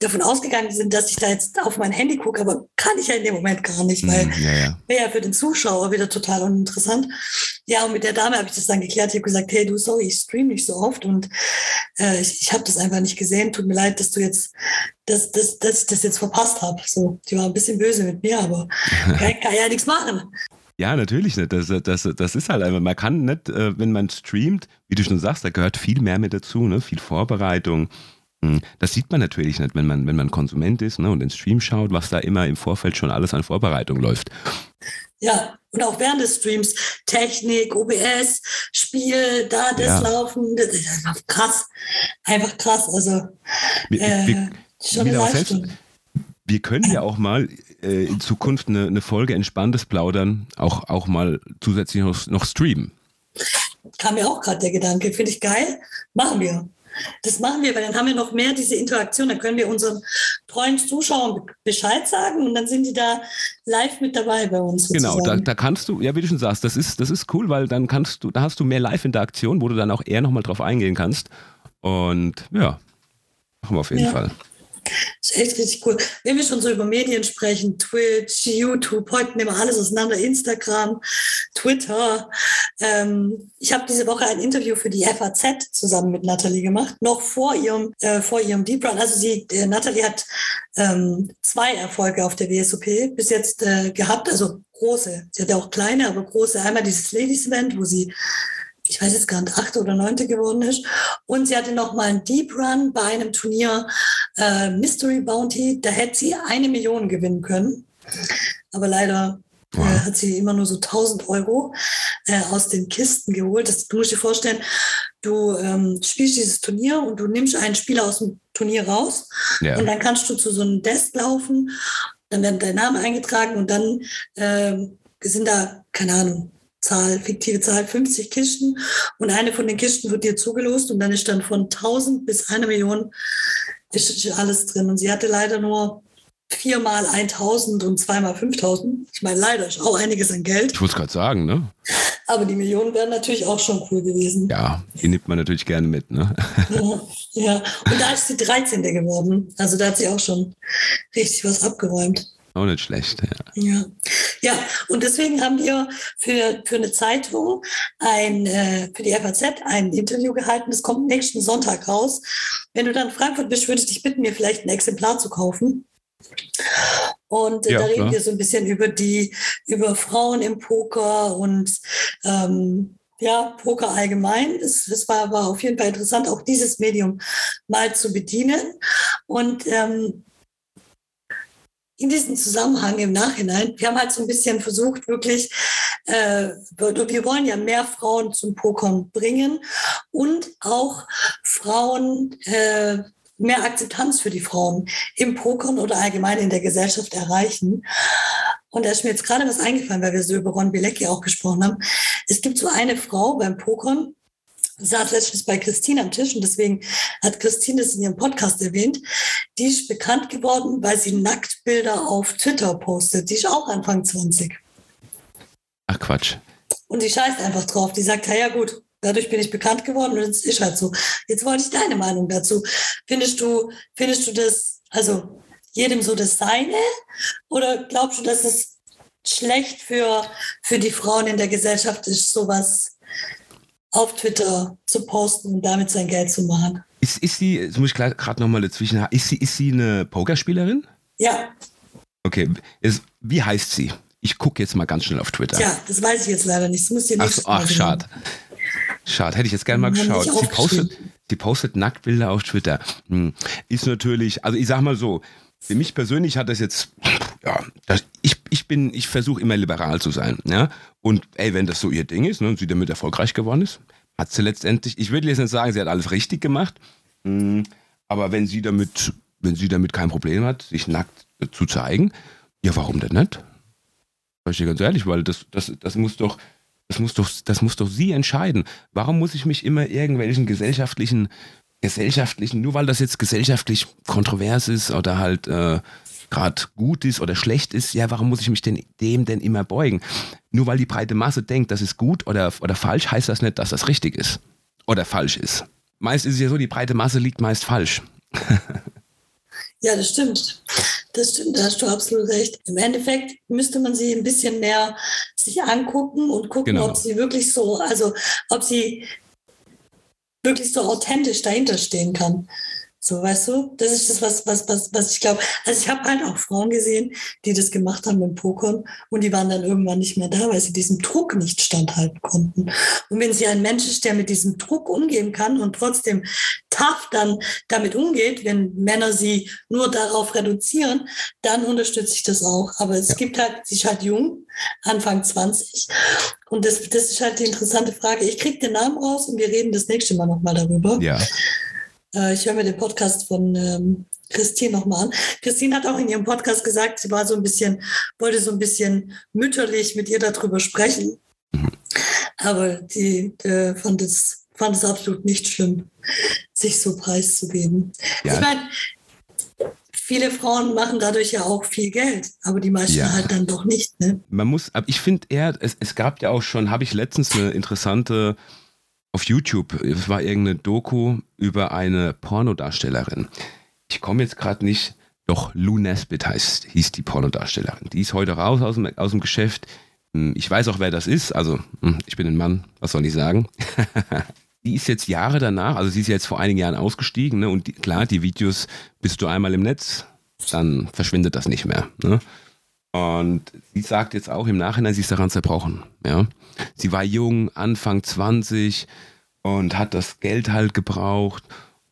davon ausgegangen sind, dass ich da jetzt auf mein Handy gucke, aber kann ich ja in dem Moment gar nicht, weil hm, ja, ja. wäre ja für den Zuschauer wieder total uninteressant. Ja, und mit der Dame habe ich das dann geklärt. Ich habe gesagt, hey, du, sorry, ich stream nicht so oft und äh, ich, ich habe das einfach nicht gesehen. Tut mir leid, dass du jetzt, dass, dass, dass ich das jetzt verpasst habe. So, die war ein bisschen böse mit mir, aber kann, kann ja nichts machen. Ja, natürlich nicht. Das, das, das ist halt einfach, man kann nicht, äh, wenn man streamt, wie du schon sagst, da gehört viel mehr mit dazu, ne? viel Vorbereitung. Hm, das sieht man natürlich nicht, wenn man, wenn man Konsument ist ne? und den Stream schaut, was da immer im Vorfeld schon alles an Vorbereitung läuft. Ja, und auch während des Streams Technik, OBS, Spiel, da das ja. Laufen, das ist einfach krass. Einfach krass. Also wir, äh, wir, schon eine Leistung. Wir können ja auch mal äh, in Zukunft eine, eine, Folge entspanntes Plaudern auch, auch mal zusätzlich noch, noch streamen. Kam mir auch gerade der Gedanke, finde ich geil, machen wir. Das machen wir, weil dann haben wir noch mehr diese Interaktion. Dann können wir unseren treuen Zuschauern Bescheid sagen und dann sind die da live mit dabei bei uns. Sozusagen. Genau, da, da, kannst du, ja, wie du schon sagst, das ist, das ist cool, weil dann kannst du, da hast du mehr Live-Interaktion, wo du dann auch eher nochmal drauf eingehen kannst. Und ja, machen wir auf jeden ja. Fall. Das ist echt richtig cool. Wenn wir schon so über Medien sprechen, Twitch, YouTube, heute nehmen wir alles auseinander, Instagram, Twitter. Ähm, ich habe diese Woche ein Interview für die FAZ zusammen mit Nathalie gemacht, noch vor ihrem, äh, vor ihrem Deep Run. Also sie, äh, Nathalie hat ähm, zwei Erfolge auf der WSOP bis jetzt äh, gehabt, also große. Sie hat ja auch kleine, aber große. Einmal dieses Ladies Event, wo sie ich weiß jetzt gar nicht, achte oder neunte geworden ist. Und sie hatte noch mal einen Deep Run bei einem Turnier äh, Mystery Bounty. Da hätte sie eine Million gewinnen können. Aber leider äh, wow. äh, hat sie immer nur so 1000 Euro äh, aus den Kisten geholt. Das, du musst dir vorstellen, du ähm, spielst dieses Turnier und du nimmst einen Spieler aus dem Turnier raus. Ja. Und dann kannst du zu so einem Desk laufen. Dann wird dein Name eingetragen und dann äh, sind da, keine Ahnung, Zahl, fiktive Zahl, 50 Kisten und eine von den Kisten wird dir zugelost und dann ist dann von 1000 bis eine Million ist alles drin. Und sie hatte leider nur viermal 1000 und zweimal 5000. Ich meine, leider ist auch einiges an Geld. Ich wollte gerade sagen, ne? Aber die Millionen wären natürlich auch schon cool gewesen. Ja, die nimmt man natürlich gerne mit, ne? Ja, ja. und da ist sie 13. geworden. Also da hat sie auch schon richtig was abgeräumt. Auch nicht schlecht, ja. Ja, ja und deswegen haben wir für, für eine Zeitung ein, äh, für die FAZ ein Interview gehalten. Das kommt nächsten Sonntag raus. Wenn du dann in Frankfurt bist, würde ich dich bitten, mir vielleicht ein Exemplar zu kaufen. Und äh, ja, da reden klar. wir so ein bisschen über die, über Frauen im Poker und ähm, ja, Poker allgemein. Es, es war, war auf jeden Fall interessant, auch dieses Medium mal zu bedienen. Und ähm, in diesem Zusammenhang im Nachhinein, wir haben halt so ein bisschen versucht, wirklich, äh, wir wollen ja mehr Frauen zum Pokern bringen und auch Frauen, äh, mehr Akzeptanz für die Frauen im Pokern oder allgemein in der Gesellschaft erreichen. Und da ist mir jetzt gerade was eingefallen, weil wir so über Ron Bilecki auch gesprochen haben. Es gibt so eine Frau beim Pokern, saß letztens bei Christine am Tisch und deswegen hat Christine es in ihrem Podcast erwähnt. Die ist bekannt geworden, weil sie Nacktbilder auf Twitter postet. Die ist auch Anfang 20. Ach Quatsch. Und die scheißt einfach drauf. Die sagt, ja gut, dadurch bin ich bekannt geworden und es ist halt so. Jetzt wollte ich deine Meinung dazu. Findest du, findest du das, also jedem so das Seine? Oder glaubst du, dass es schlecht für, für die Frauen in der Gesellschaft ist, sowas auf Twitter zu posten und damit sein Geld zu machen. Ist, ist sie, jetzt muss ich gerade nochmal dazwischen, ist sie, ist sie eine Pokerspielerin? Ja. Okay, ist, wie heißt sie? Ich gucke jetzt mal ganz schnell auf Twitter. Ja, das weiß ich jetzt leider nicht. Das muss nicht Ach, ach schade. Schade, hätte ich jetzt gerne mal geschaut. Sie postet, sie postet Nacktbilder auf Twitter. Hm. Ist natürlich, also ich sag mal so, für mich persönlich hat das jetzt, ja, das, ich, ich bin, ich versuche immer liberal zu sein, ja. Und ey, wenn das so ihr Ding ist ne, und sie damit erfolgreich geworden ist, hat sie letztendlich, ich würde jetzt nicht sagen, sie hat alles richtig gemacht, mh, hm, aber wenn sie damit, wenn sie damit kein Problem hat, sich nackt zu zeigen, ja, warum denn nicht? Sag ich dir ganz ehrlich, weil das, das, das muss doch, das muss doch, das muss doch sie entscheiden. Warum muss ich mich immer irgendwelchen gesellschaftlichen gesellschaftlichen, nur weil das jetzt gesellschaftlich kontrovers ist oder halt äh, gerade gut ist oder schlecht ist, ja, warum muss ich mich denn dem denn immer beugen? Nur weil die breite Masse denkt, das ist gut oder, oder falsch, heißt das nicht, dass das richtig ist oder falsch ist. Meist ist es ja so, die breite Masse liegt meist falsch. ja, das stimmt. Das stimmt, da hast du absolut recht. Im Endeffekt müsste man sie ein bisschen mehr sich angucken und gucken, genau. ob sie wirklich so, also ob sie wirklich so authentisch dahinter stehen kann. So, weißt du, das ist das, was, was, was, was ich glaube. Also ich habe halt auch Frauen gesehen, die das gemacht haben mit Pokern und die waren dann irgendwann nicht mehr da, weil sie diesem Druck nicht standhalten konnten. Und wenn sie ein Mensch ist, der mit diesem Druck umgehen kann und trotzdem tough dann damit umgeht, wenn Männer sie nur darauf reduzieren, dann unterstütze ich das auch. Aber es ja. gibt halt, sie ist halt jung, Anfang 20. Und das, das ist halt die interessante Frage. Ich kriege den Namen raus und wir reden das nächste Mal nochmal darüber. Ja. Äh, ich höre mir den Podcast von ähm, Christine nochmal an. Christine hat auch in ihrem Podcast gesagt, sie war so ein bisschen, wollte so ein bisschen mütterlich mit ihr darüber sprechen. Mhm. Aber die äh, fand, es, fand es absolut nicht schlimm, sich so preiszugeben. Ja. Ich meine, viele Frauen machen dadurch ja auch viel Geld, aber die meisten ja. halt dann doch nicht. Ne? Man muss, ich finde eher, es, es gab ja auch schon, habe ich letztens eine interessante auf YouTube, es war irgendeine Doku über eine Pornodarstellerin. Ich komme jetzt gerade nicht, doch Lou Nesbitt heißt, hieß die Pornodarstellerin. Die ist heute raus aus dem, aus dem Geschäft. Hm, ich weiß auch, wer das ist. Also, hm, ich bin ein Mann, was soll ich sagen? die ist jetzt Jahre danach, also sie ist jetzt vor einigen Jahren ausgestiegen, ne? Und die, klar, die Videos, bist du einmal im Netz, dann verschwindet das nicht mehr. Ne? Und sie sagt jetzt auch im Nachhinein, sie ist daran zerbrochen. Ja? Sie war jung, Anfang 20 und hat das Geld halt gebraucht.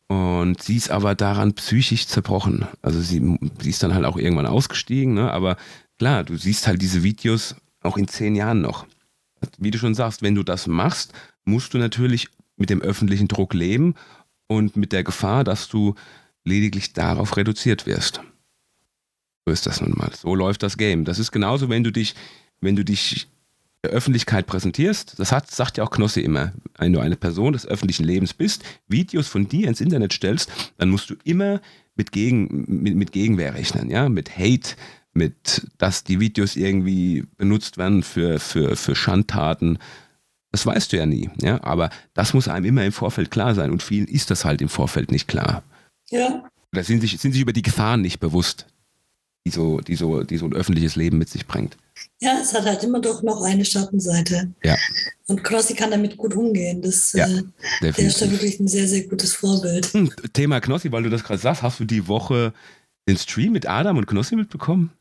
Und sie ist aber daran psychisch zerbrochen. Also sie, sie ist dann halt auch irgendwann ausgestiegen, ne? aber klar, du siehst halt diese Videos auch in zehn Jahren noch. Wie du schon sagst, wenn du das machst, musst du natürlich mit dem öffentlichen Druck leben und mit der Gefahr, dass du lediglich darauf reduziert wirst. So ist das nun mal. So läuft das Game. Das ist genauso, wenn du dich, wenn du dich der Öffentlichkeit präsentierst, das hat, sagt ja auch Knossi immer, wenn du eine Person des öffentlichen Lebens bist, Videos von dir ins Internet stellst, dann musst du immer mit, Gegen, mit, mit Gegenwehr rechnen, ja, mit Hate, mit, dass die Videos irgendwie benutzt werden für, für, für Schandtaten. Das weißt du ja nie, ja, aber das muss einem immer im Vorfeld klar sein und vielen ist das halt im Vorfeld nicht klar. Ja. Da sind sich, sind sich über die Gefahren nicht bewusst, die so, die so, die so ein öffentliches Leben mit sich bringt. Ja, es hat halt immer doch noch eine Schattenseite. Ja. Und Knossi kann damit gut umgehen. Das, ja, äh, der ist da wirklich ein sehr, sehr gutes Vorbild. Hm, Thema Knossi, weil du das gerade sagst, hast du die Woche den Stream mit Adam und Knossi mitbekommen?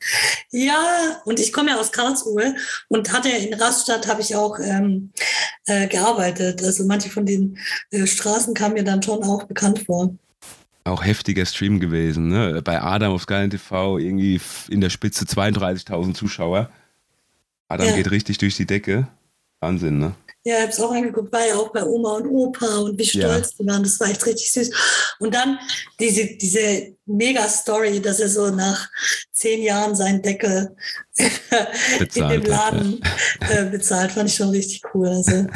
Ja, und ich komme ja aus Karlsruhe und hatte in Rastatt habe ich auch ähm, äh, gearbeitet. Also manche von den äh, Straßen kamen mir dann schon auch bekannt vor auch heftiger Stream gewesen. Ne? Bei Adam auf Sky TV irgendwie in der Spitze 32.000 Zuschauer. Adam ja. geht richtig durch die Decke. Wahnsinn, ne? Ja, ich habe es auch angeguckt, war ja auch bei Oma und Opa und wie stolz ja. die waren. Das war echt richtig süß. Und dann diese, diese Mega-Story, dass er so nach zehn Jahren seinen Deckel in dem Laden hat, ja. äh, bezahlt, fand ich schon richtig cool. Also,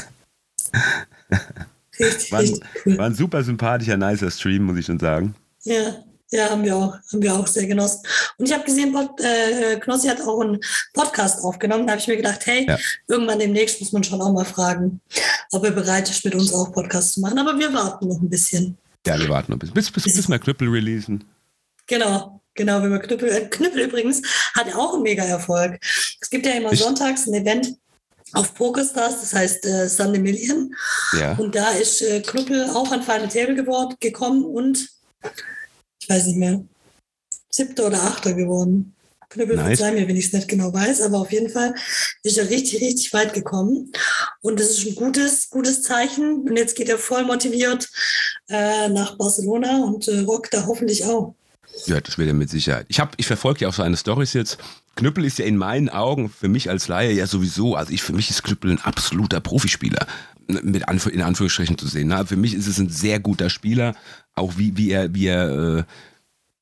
richtig, war, richtig cool. War ein super sympathischer, nicer Stream, muss ich schon sagen. Ja. Ja, haben wir auch, haben wir auch sehr genossen. Und ich habe gesehen, Pod, äh, Knossi hat auch einen Podcast aufgenommen. Da habe ich mir gedacht, hey, ja. irgendwann demnächst muss man schon auch mal fragen, ob er bereit ist, mit uns auch Podcasts zu machen. Aber wir warten noch ein bisschen. Ja, wir warten noch ein bisschen. Bis, bis, bis wir Knüppel releasen. Genau, genau, wenn wir Knüppel, äh, Knüppel übrigens hat auch einen Mega-Erfolg. Es gibt ja immer ich, sonntags ein Event auf PokerStars, das heißt äh, Sunday Million. Ja. Und da ist äh, Knüppel auch an Final Table geworden, gekommen und ich weiß nicht mehr, siebter oder achter geworden. Knüppel nice. verzeih mir, wenn ich es nicht genau weiß, aber auf jeden Fall ist er richtig, richtig weit gekommen. Und das ist ein gutes, gutes Zeichen. Und jetzt geht er voll motiviert äh, nach Barcelona und äh, rockt da hoffentlich auch. Ja, das wird er mit Sicherheit. Ich, ich verfolge ja auch seine Stories jetzt. Knüppel ist ja in meinen Augen für mich als Laie ja sowieso, also ich für mich ist Knüppel ein absoluter Profispieler mit Anf in Anführungsstrichen zu sehen. Na, für mich ist es ein sehr guter Spieler, auch wie, wie er, wie er, äh,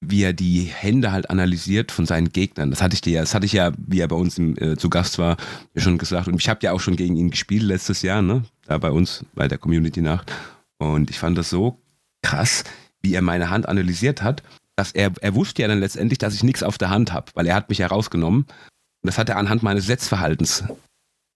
wie er die Hände halt analysiert von seinen Gegnern. Das hatte ich dir ja, das hatte ich ja, wie er bei uns im, äh, zu Gast war, schon gesagt. Und ich habe ja auch schon gegen ihn gespielt letztes Jahr, ne? Da bei uns, bei der Community Nacht. Und ich fand das so krass, wie er meine Hand analysiert hat, dass er, er wusste ja dann letztendlich, dass ich nichts auf der Hand habe, weil er hat mich herausgenommen. Und das hat er anhand meines Setzverhaltens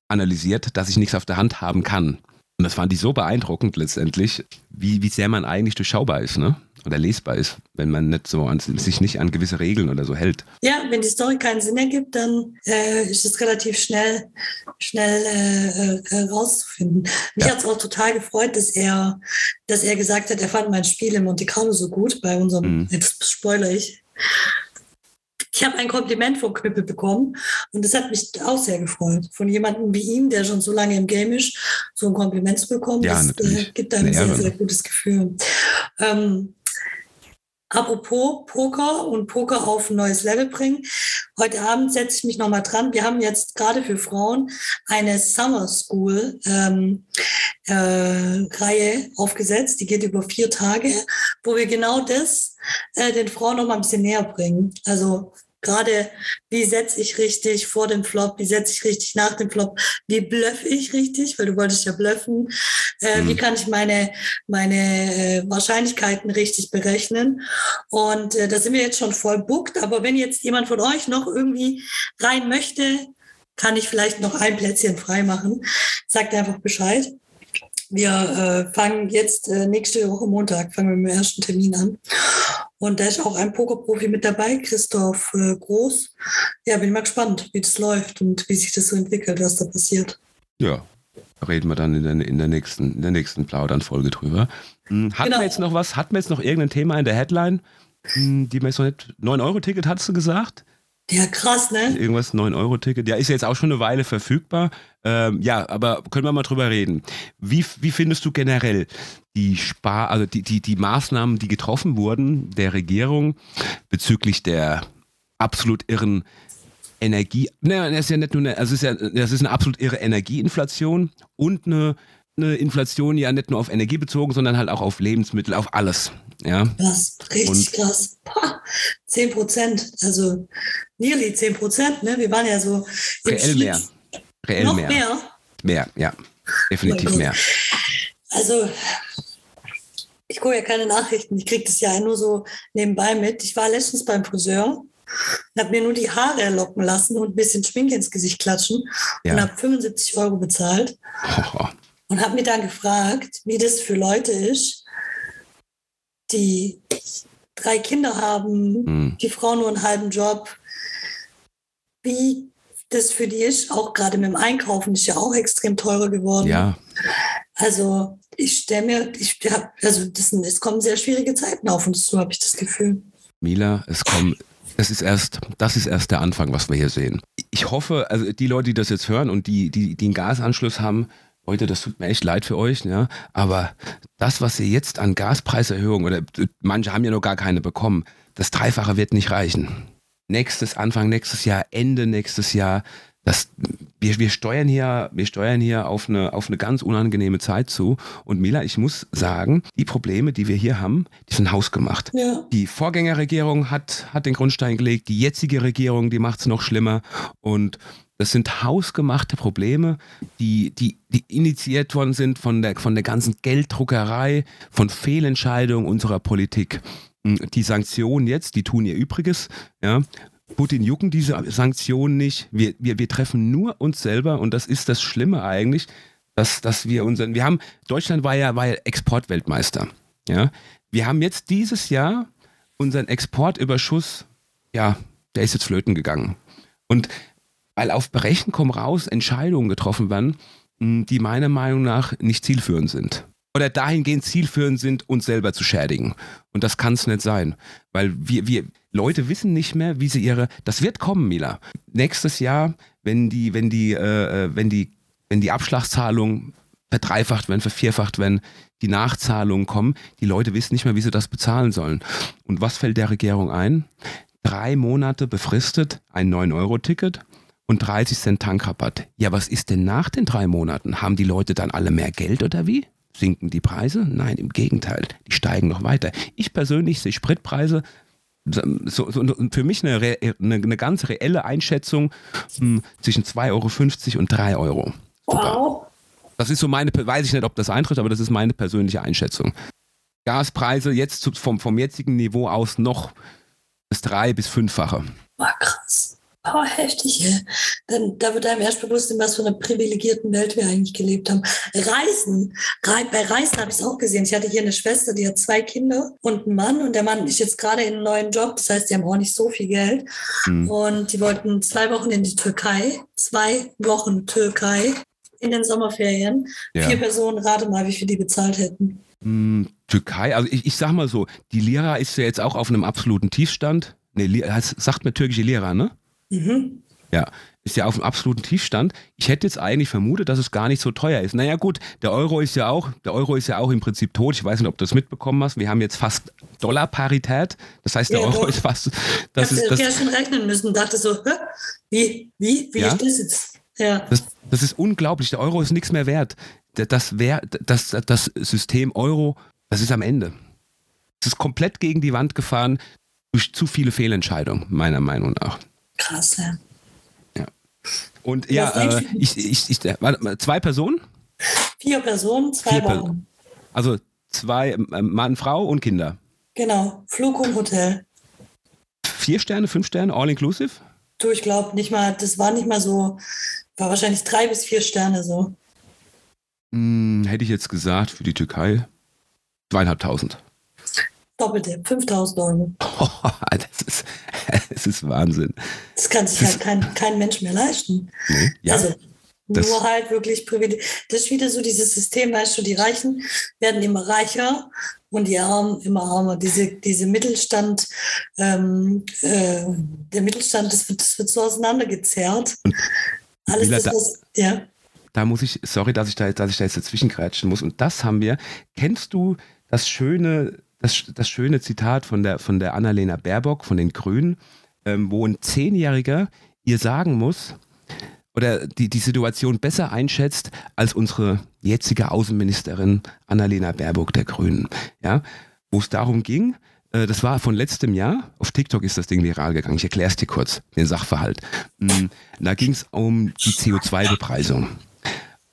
analysiert, dass ich nichts auf der Hand haben kann. Und das fand ich so beeindruckend letztendlich, wie, wie sehr man eigentlich durchschaubar ist, ne? Oder lesbar ist, wenn man nicht so an, sich nicht an gewisse Regeln oder so hält. Ja, wenn die Story keinen Sinn ergibt, dann äh, ist es relativ schnell, schnell äh, äh, rauszufinden. Mich ja. hat es auch total gefreut, dass er, dass er gesagt hat, er fand mein Spiel in Monte Carlo so gut bei unserem, mhm. jetzt spoiler ich, ich habe ein Kompliment vom Knüppel bekommen und das hat mich auch sehr gefreut. Von jemandem wie ihm, der schon so lange im Game ist, so ein Kompliment zu bekommen, ja, das äh, gibt einem ein sehr, sehr gutes Gefühl. Ähm, Apropos Poker und Poker auf ein neues Level bringen. Heute Abend setze ich mich nochmal dran. Wir haben jetzt gerade für Frauen eine Summer School ähm, äh, Reihe aufgesetzt. Die geht über vier Tage, wo wir genau das äh, den Frauen nochmal ein bisschen näher bringen. Also gerade, wie setze ich richtig vor dem Flop, wie setze ich richtig nach dem Flop, wie blöffe ich richtig, weil du wolltest ja blöffen, äh, mhm. wie kann ich meine, meine äh, Wahrscheinlichkeiten richtig berechnen. Und äh, da sind wir jetzt schon voll booked, aber wenn jetzt jemand von euch noch irgendwie rein möchte, kann ich vielleicht noch ein Plätzchen frei machen. Sagt einfach Bescheid. Wir äh, fangen jetzt äh, nächste Woche Montag, fangen wir mit dem ersten Termin an. Und da ist auch ein Pokerprofi mit dabei, Christoph äh, Groß. Ja, bin mal gespannt, wie das läuft und wie sich das so entwickelt, was da passiert. Ja, reden wir dann in der, in der nächsten, in der nächsten Plaudern-Folge drüber. Hm, hatten genau. wir jetzt noch was? Hatten wir jetzt noch irgendein Thema in der Headline, hm, die man jetzt noch nicht. 9-Euro-Ticket hattest du gesagt? Ja, krass, ne? Irgendwas 9-Euro-Ticket. Ja, ist jetzt auch schon eine Weile verfügbar. Ähm, ja, aber können wir mal drüber reden. Wie, wie findest du generell die Spar, also die, die, die Maßnahmen, die getroffen wurden der Regierung bezüglich der absolut irren Energie, ne, das ist ja nicht nur eine, also ist ja, das ist eine absolut irre Energieinflation und eine, eine Inflation ja nicht nur auf Energie bezogen, sondern halt auch auf Lebensmittel, auf alles. Ja. Krass, richtig und, krass. Pah, 10 Prozent, also nearly 10 Prozent, ne? Wir waren ja so. Reell mehr. Reell Noch mehr. mehr. Mehr, ja. Definitiv mehr. Also, ich gucke ja keine Nachrichten. Ich kriege das ja nur so nebenbei mit. Ich war letztens beim Friseur und habe mir nur die Haare locken lassen und ein bisschen Schminke ins Gesicht klatschen ja. und habe 75 Euro bezahlt. Oh. Und habe mir dann gefragt, wie das für Leute ist, die drei Kinder haben, mhm. die Frau nur einen halben Job, wie das für die ist, auch gerade mit dem Einkaufen ist ja auch extrem teurer geworden. Ja. Also ich stelle mir, ich hab, also das, es kommen sehr schwierige Zeiten auf uns zu, habe ich das Gefühl. Mila, es kommen das ist erst, das ist erst der Anfang, was wir hier sehen. Ich hoffe, also die Leute, die das jetzt hören und die, die, die einen Gasanschluss haben, Leute, das tut mir echt leid für euch, ja. Aber das, was ihr jetzt an Gaspreiserhöhungen oder manche haben ja noch gar keine bekommen, das Dreifache wird nicht reichen. Nächstes, Anfang nächstes Jahr, Ende nächstes Jahr, das, wir, wir, steuern hier, wir steuern hier auf eine, auf eine ganz unangenehme Zeit zu. Und Mila, ich muss sagen, die Probleme, die wir hier haben, die sind hausgemacht. Ja. Die Vorgängerregierung hat, hat den Grundstein gelegt, die jetzige Regierung, die macht es noch schlimmer. Und das sind hausgemachte Probleme, die, die, die initiiert worden sind von der, von der ganzen Gelddruckerei, von Fehlentscheidungen unserer Politik. Die Sanktionen jetzt, die tun ihr Übriges. Ja. Putin jucken diese Sanktionen nicht. Wir, wir, wir treffen nur uns selber und das ist das Schlimme eigentlich, dass, dass wir unseren, wir haben, Deutschland war ja, war ja Exportweltmeister. Ja? Wir haben jetzt dieses Jahr unseren Exportüberschuss, ja, der ist jetzt flöten gegangen. Und weil auf Berechen kommen raus Entscheidungen getroffen werden, die meiner Meinung nach nicht zielführend sind. Oder dahingehend zielführend sind, uns selber zu schädigen. Und das kann es nicht sein. Weil wir, wir, Leute wissen nicht mehr, wie sie ihre. Das wird kommen, Mila. Nächstes Jahr, wenn die, wenn die, äh, äh, wenn die, wenn die Abschlagszahlungen verdreifacht werden, vervierfacht werden, die Nachzahlungen kommen, die Leute wissen nicht mehr, wie sie das bezahlen sollen. Und was fällt der Regierung ein? Drei Monate befristet ein 9-Euro-Ticket und 30 Cent Tankrabatt. Ja, was ist denn nach den drei Monaten? Haben die Leute dann alle mehr Geld oder wie? Sinken die Preise? Nein, im Gegenteil, die steigen noch weiter. Ich persönlich sehe Spritpreise so, so, für mich eine, eine, eine, ganz reelle Einschätzung mh, hm, zwischen 2,50 Euro und 3 Euro. Wow. Das ist so meine, weiß ich nicht, ob das eintritt, aber das ist meine persönliche Einschätzung. Gaspreise jetzt vom, vom jetzigen Niveau aus noch das drei- bis fünffache. War krass. Oh, heftig, ja. Dann, da wird einem erst bewusst, in was für einer privilegierten Welt wir eigentlich gelebt haben. Reisen. Re bei Reisen habe ich es auch gesehen. Ich hatte hier eine Schwester, die hat zwei Kinder und einen Mann. Und der Mann ist jetzt gerade in einem neuen Job. Das heißt, die haben auch nicht so viel Geld. Mhm. Und die wollten zwei Wochen in die Türkei. Zwei Wochen Türkei in den Sommerferien. Ja. Vier Personen, rate mal, wie viel die bezahlt hätten. Mhm, Türkei, also ich, ich sag mal so, die Lira ist ja jetzt auch auf einem absoluten Tiefstand. Nee, sagt mir türkische Lira, ne? Mhm. Ja, ist ja auf einem absoluten Tiefstand. Ich hätte jetzt eigentlich vermutet, dass es gar nicht so teuer ist. Naja gut, der Euro ist ja auch, der Euro ist ja auch im Prinzip tot. Ich weiß nicht, ob du das mitbekommen hast. Wir haben jetzt fast Dollarparität. Das heißt, der ja, Euro doch. ist fast. Das ich habe ja schon rechnen müssen. Dachte so, Hä? wie, wie, wie ja? ist das jetzt? Ja. Das, das ist unglaublich. Der Euro ist nichts mehr wert. Das, das, das System Euro, das ist am Ende. Es ist komplett gegen die Wand gefahren durch zu viele Fehlentscheidungen, meiner Meinung nach. Krass, ja. Und ja, äh, ich, ich, ich, warte, zwei Personen? Vier Personen, zwei Vier Wochen. also zwei, äh, Mann, Frau und Kinder. Genau, Flug und Hotel. Vier Sterne, fünf Sterne, all inclusive? Du, ich glaube nicht mal, das war nicht mal so, war wahrscheinlich drei bis vier Sterne so. Hm, hätte ich jetzt gesagt, für die Türkei zweieinhalbtausend. Doppelte, 5000 Euro. Oh, das, ist, das ist Wahnsinn. Das kann sich das halt kein, kein Mensch mehr leisten. Nee, ja, also nur halt wirklich privilegiert. Das ist wieder so dieses System, weißt du, die Reichen werden immer reicher und die Armen immer armer. Diese, diese Mittelstand, ähm, äh, der Mittelstand, das wird, das wird so auseinandergezerrt. Alles das, was, ja. Da muss ich, sorry, dass ich da, dass ich da jetzt dazwischen muss. Und das haben wir. Kennst du das schöne das, das schöne Zitat von der, von der Annalena Baerbock von den Grünen, ähm, wo ein Zehnjähriger ihr sagen muss, oder die, die Situation besser einschätzt als unsere jetzige Außenministerin Annalena Baerbock der Grünen. Ja, wo es darum ging, äh, das war von letztem Jahr, auf TikTok ist das Ding viral gegangen, ich erkläre es dir kurz, den Sachverhalt. Mm, da ging es um die CO2-Bepreisung.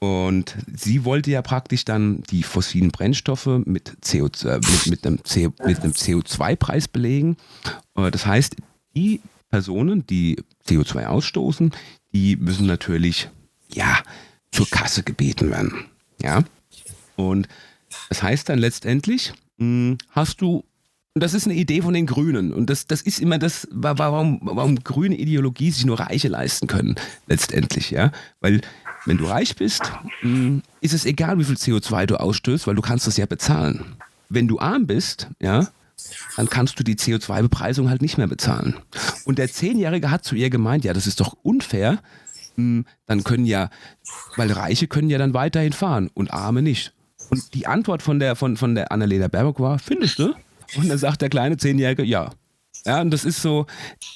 Und sie wollte ja praktisch dann die fossilen Brennstoffe mit, CO, äh, mit, mit einem, CO, einem CO2-Preis belegen. Äh, das heißt, die Personen, die CO2 ausstoßen, die müssen natürlich ja zur Kasse gebeten werden. Ja. Und das heißt dann letztendlich, hm, hast du und das ist eine Idee von den Grünen. Und das, das ist immer das, warum, warum grüne Ideologie sich nur Reiche leisten können, letztendlich, ja. Weil wenn du reich bist, hm, ist es egal, wie viel CO2 du ausstößt, weil du kannst das ja bezahlen. Wenn du arm bist, ja, dann kannst du die CO2-Bepreisung halt nicht mehr bezahlen. Und der Zehnjährige hat zu ihr gemeint, ja, das ist doch unfair. Hm, dann können ja, weil Reiche können ja dann weiterhin fahren und Arme nicht. Und die Antwort von der, von, der Annalena Baerbock war, findest du? Und dann sagt der kleine Zehnjährige, ja. Ja, und das ist so,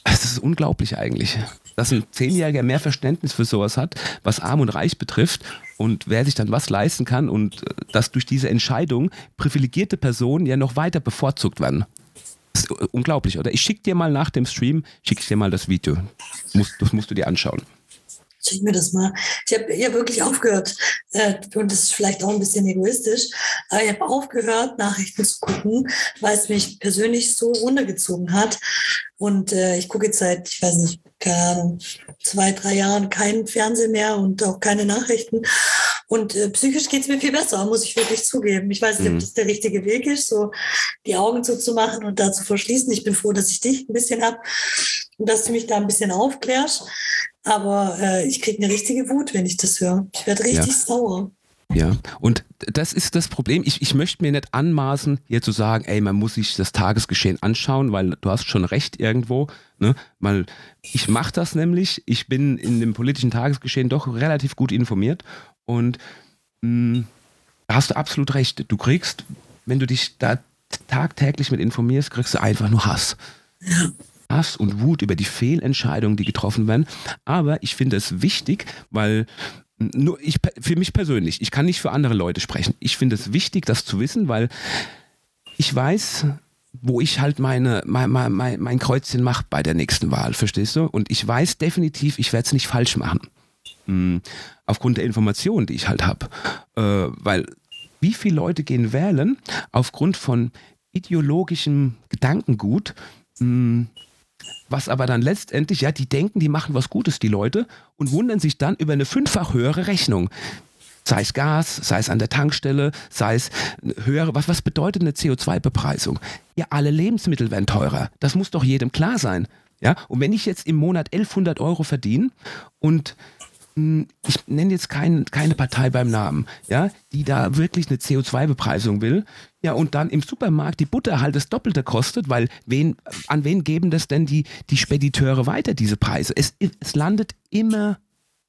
das ist unglaublich eigentlich dass ein Zehnjähriger mehr Verständnis für sowas hat, was Arm und Reich betrifft und wer sich dann was leisten kann und äh, dass durch diese Entscheidung privilegierte Personen ja noch weiter bevorzugt werden. Das ist unglaublich, oder? Ich schicke dir mal nach dem Stream, schicke ich dir mal das Video. Das musst, das musst du dir anschauen. Schick mir das mal. Ich habe ja wirklich aufgehört, äh, und das ist vielleicht auch ein bisschen egoistisch, aber ich habe aufgehört, Nachrichten zu gucken, weil es mich persönlich so runtergezogen hat. Und äh, ich gucke jetzt seit, ich weiß nicht, keine zwei, drei Jahren keinen Fernsehen mehr und auch keine Nachrichten. Und äh, psychisch geht es mir viel besser, muss ich wirklich zugeben. Ich weiß nicht, mhm. ob das der richtige Weg ist, so die Augen zuzumachen und da zu verschließen. Ich bin froh, dass ich dich ein bisschen habe und dass du mich da ein bisschen aufklärst. Aber äh, ich kriege eine richtige Wut, wenn ich das höre. Ich werde richtig ja. sauer. Ja, und das ist das Problem. Ich, ich möchte mir nicht anmaßen, hier zu sagen, ey, man muss sich das Tagesgeschehen anschauen, weil du hast schon recht irgendwo. Ne? Weil ich mache das nämlich. Ich bin in dem politischen Tagesgeschehen doch relativ gut informiert. Und mh, da hast du absolut recht. Du kriegst, wenn du dich da tagtäglich mit informierst, kriegst du einfach nur Hass. Ja. Hass und Wut über die Fehlentscheidungen, die getroffen werden. Aber ich finde es wichtig, weil nur ich, für mich persönlich, ich kann nicht für andere Leute sprechen. Ich finde es wichtig, das zu wissen, weil ich weiß, wo ich halt meine, mein, mein, mein Kreuzchen mache bei der nächsten Wahl, verstehst du? Und ich weiß definitiv, ich werde es nicht falsch machen. Mhm. Aufgrund der Informationen, die ich halt habe. Äh, weil wie viele Leute gehen wählen aufgrund von ideologischem Gedankengut, mh, Was aber dann letztendlich, ja, die denken, die machen was Gutes, die Leute, und wundern sich dann über eine fünffach höhere Rechnung. Sei es Gas, sei es an der Tankstelle, sei es höhere, was, was bedeutet eine CO2-Bepreisung? Ja, alle Lebensmittel werden teurer. Das muss doch jedem klar sein. Ja, und wenn ich jetzt im Monat 1100 Euro verdiene und ich nenne jetzt kein, keine Partei beim Namen, ja, die da wirklich eine CO2-Bepreisung will, ja, und dann im Supermarkt die Butter halt das Doppelte kostet, weil wen, an wen geben das denn die, die Spediteure weiter, diese Preise? Es, es landet immer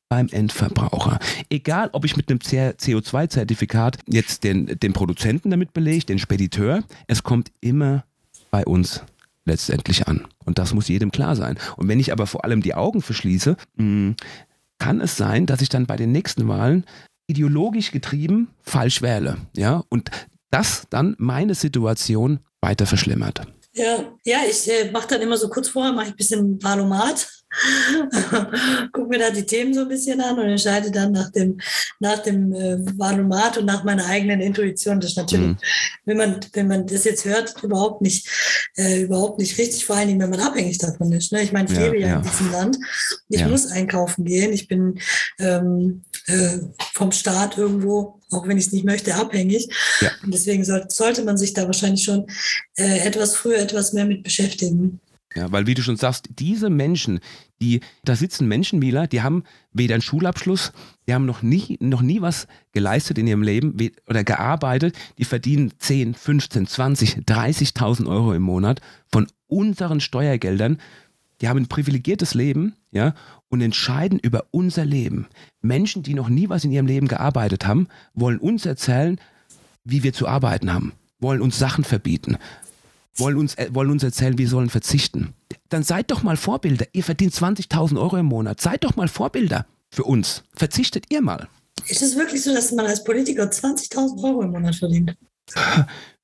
beim Endverbraucher. Egal, ob ich mit einem CO2-Zertifikat jetzt den, den Produzenten damit belege, den Spediteur, es kommt immer bei uns letztendlich an. Und das muss jedem klar sein. Und wenn ich aber vor allem die Augen verschließe, hm, kann es sein, dass ich dann bei den nächsten Wahlen ideologisch getrieben falsch wähle. Ja, und das dann meine Situation weiter verschlimmert. Ja, ja ich äh, mache dann immer so kurz vorher, mache ich ein bisschen Valomat gucke mir da die Themen so ein bisschen an und entscheide dann nach dem, nach dem äh, Valomat und nach meiner eigenen Intuition. Das ist natürlich, mhm. wenn, man, wenn man das jetzt hört, überhaupt nicht, äh, überhaupt nicht richtig, vor allen Dingen, wenn man abhängig davon ist. Ne? Ich meine, ich ja, lebe ja, ja, in diesem Land. Ich ja. muss einkaufen gehen. Ich bin ähm, äh, vom Staat irgendwo auch wenn ich es nicht möchte, abhängig. Ja. Und deswegen soll, sollte man sich da wahrscheinlich schon äh, etwas früher, etwas mehr mit beschäftigen. Ja, weil wie du schon sagst, diese Menschen, die, da sitzen Menschen, Mila, die haben weder einen Schulabschluss, die haben noch nie, noch nie was geleistet in ihrem Leben oder gearbeitet, die verdienen 10, 15, 20, 30.000 Euro im Monat von unseren Steuergeldern. Die haben ein privilegiertes Leben, ja, und entscheiden über unser Leben. Menschen, die noch nie was in ihrem Leben gearbeitet haben, wollen uns erzählen, wie wir zu arbeiten haben, wollen uns Sachen verbieten, wollen uns, äh, wollen uns erzählen, wir sollen verzichten. Dann seid doch mal Vorbilder. Ihr verdient 20.000 Euro im Monat. Seid doch mal Vorbilder für uns. Verzichtet ihr mal. Ist es wirklich so, dass man als Politiker 20.000 Euro im Monat verdient?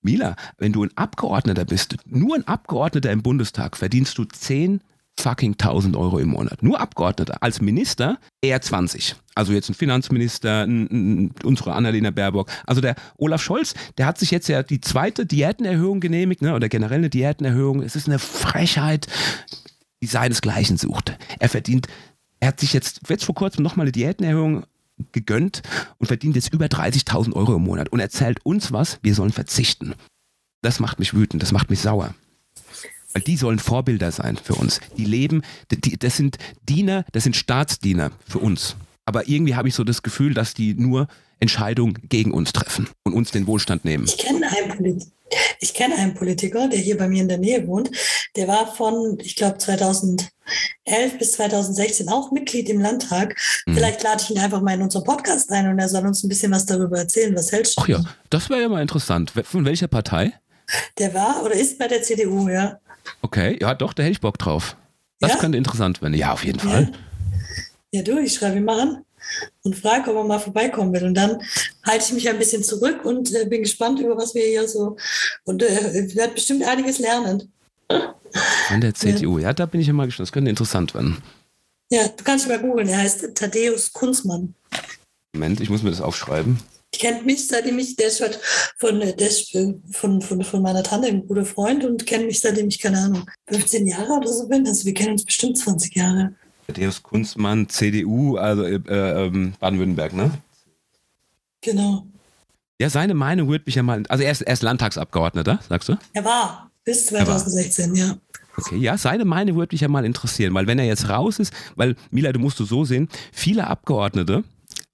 Mila, wenn du ein Abgeordneter bist, nur ein Abgeordneter im Bundestag, verdienst du 10 fucking 1000 Euro im Monat. Nur Abgeordneter. Als Minister eher 20. Also jetzt ein Finanzminister, ein, ein, unsere Annalena Baerbock. Also der Olaf Scholz, der hat sich jetzt ja die zweite Diätenerhöhung genehmigt, ne, oder generell eine Diätenerhöhung. Es ist eine Frechheit, die seinesgleichen sucht. Er verdient, er hat sich jetzt, jetzt vor kurzem nochmal eine Diätenerhöhung gegönnt und verdient jetzt über 30.000 Euro im Monat und erzählt uns was, wir sollen verzichten. Das macht mich wütend, das macht mich sauer. Weil die sollen Vorbilder sein für uns. Die leben, die, das sind Diener, das sind Staatsdiener für uns. Aber irgendwie habe ich so das Gefühl, dass die nur Entscheidungen gegen uns treffen und uns den Wohlstand nehmen. Ich kenne einen, Polit ich kenn einen Politiker, der hier bei mir in der Nähe wohnt. Der war von, ich glaube, 2011 bis 2016 auch Mitglied im Landtag. Mhm. Vielleicht lade ich ihn einfach mal in unseren Podcast ein und er soll uns ein bisschen was darüber erzählen. Was hältst du? Ach ja, das wäre ja mal interessant. Von welcher Partei? Der war oder ist bei der CDU, ja. Okay, ja, doch, da hätte ich Bock drauf. Das ja? könnte interessant werden. Ja, auf jeden Fall. Ja, ja du, ich schreibe ihn mal an und frage, ob er mal vorbeikommen will. Und dann halte ich mich ein bisschen zurück und äh, bin gespannt, über was wir hier so und äh, werde bestimmt einiges lernen. An der CDU, ja. ja, da bin ich immer gespannt. Das könnte interessant werden. Ja, du kannst mal googeln. Er heißt Thaddeus Kunzmann. Moment, ich muss mir das aufschreiben kennt mich, seitdem ich, der ist halt von, der ist von, von, von meiner Tante ein guter Freund und kennt mich, seitdem ich, keine Ahnung, 15 Jahre oder so bin. Also wir kennen uns bestimmt 20 Jahre. Thaddeus Kunstmann, CDU, also äh, äh, Baden-Württemberg, ne? Genau. Ja, seine Meinung würde mich ja mal. Also er ist, er ist Landtagsabgeordneter, sagst du? Er war, bis 2016, war. ja. Okay, ja, seine Meinung würde mich ja mal interessieren, weil wenn er jetzt raus ist, weil Mila, du musst du so sehen, viele Abgeordnete,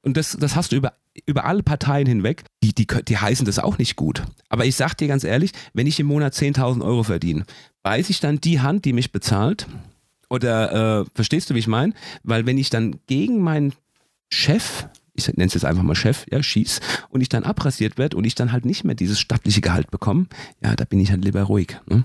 und das, das hast du über über alle Parteien hinweg, die, die, die heißen das auch nicht gut. Aber ich sag dir ganz ehrlich, wenn ich im Monat 10.000 Euro verdiene, weiß ich dann die Hand, die mich bezahlt? Oder äh, verstehst du, wie ich meine? Weil wenn ich dann gegen meinen Chef, ich nenne es jetzt einfach mal Chef, ja, schieß, und ich dann abrasiert werde und ich dann halt nicht mehr dieses stattliche Gehalt bekomme, ja, da bin ich halt lieber ruhig. Ne?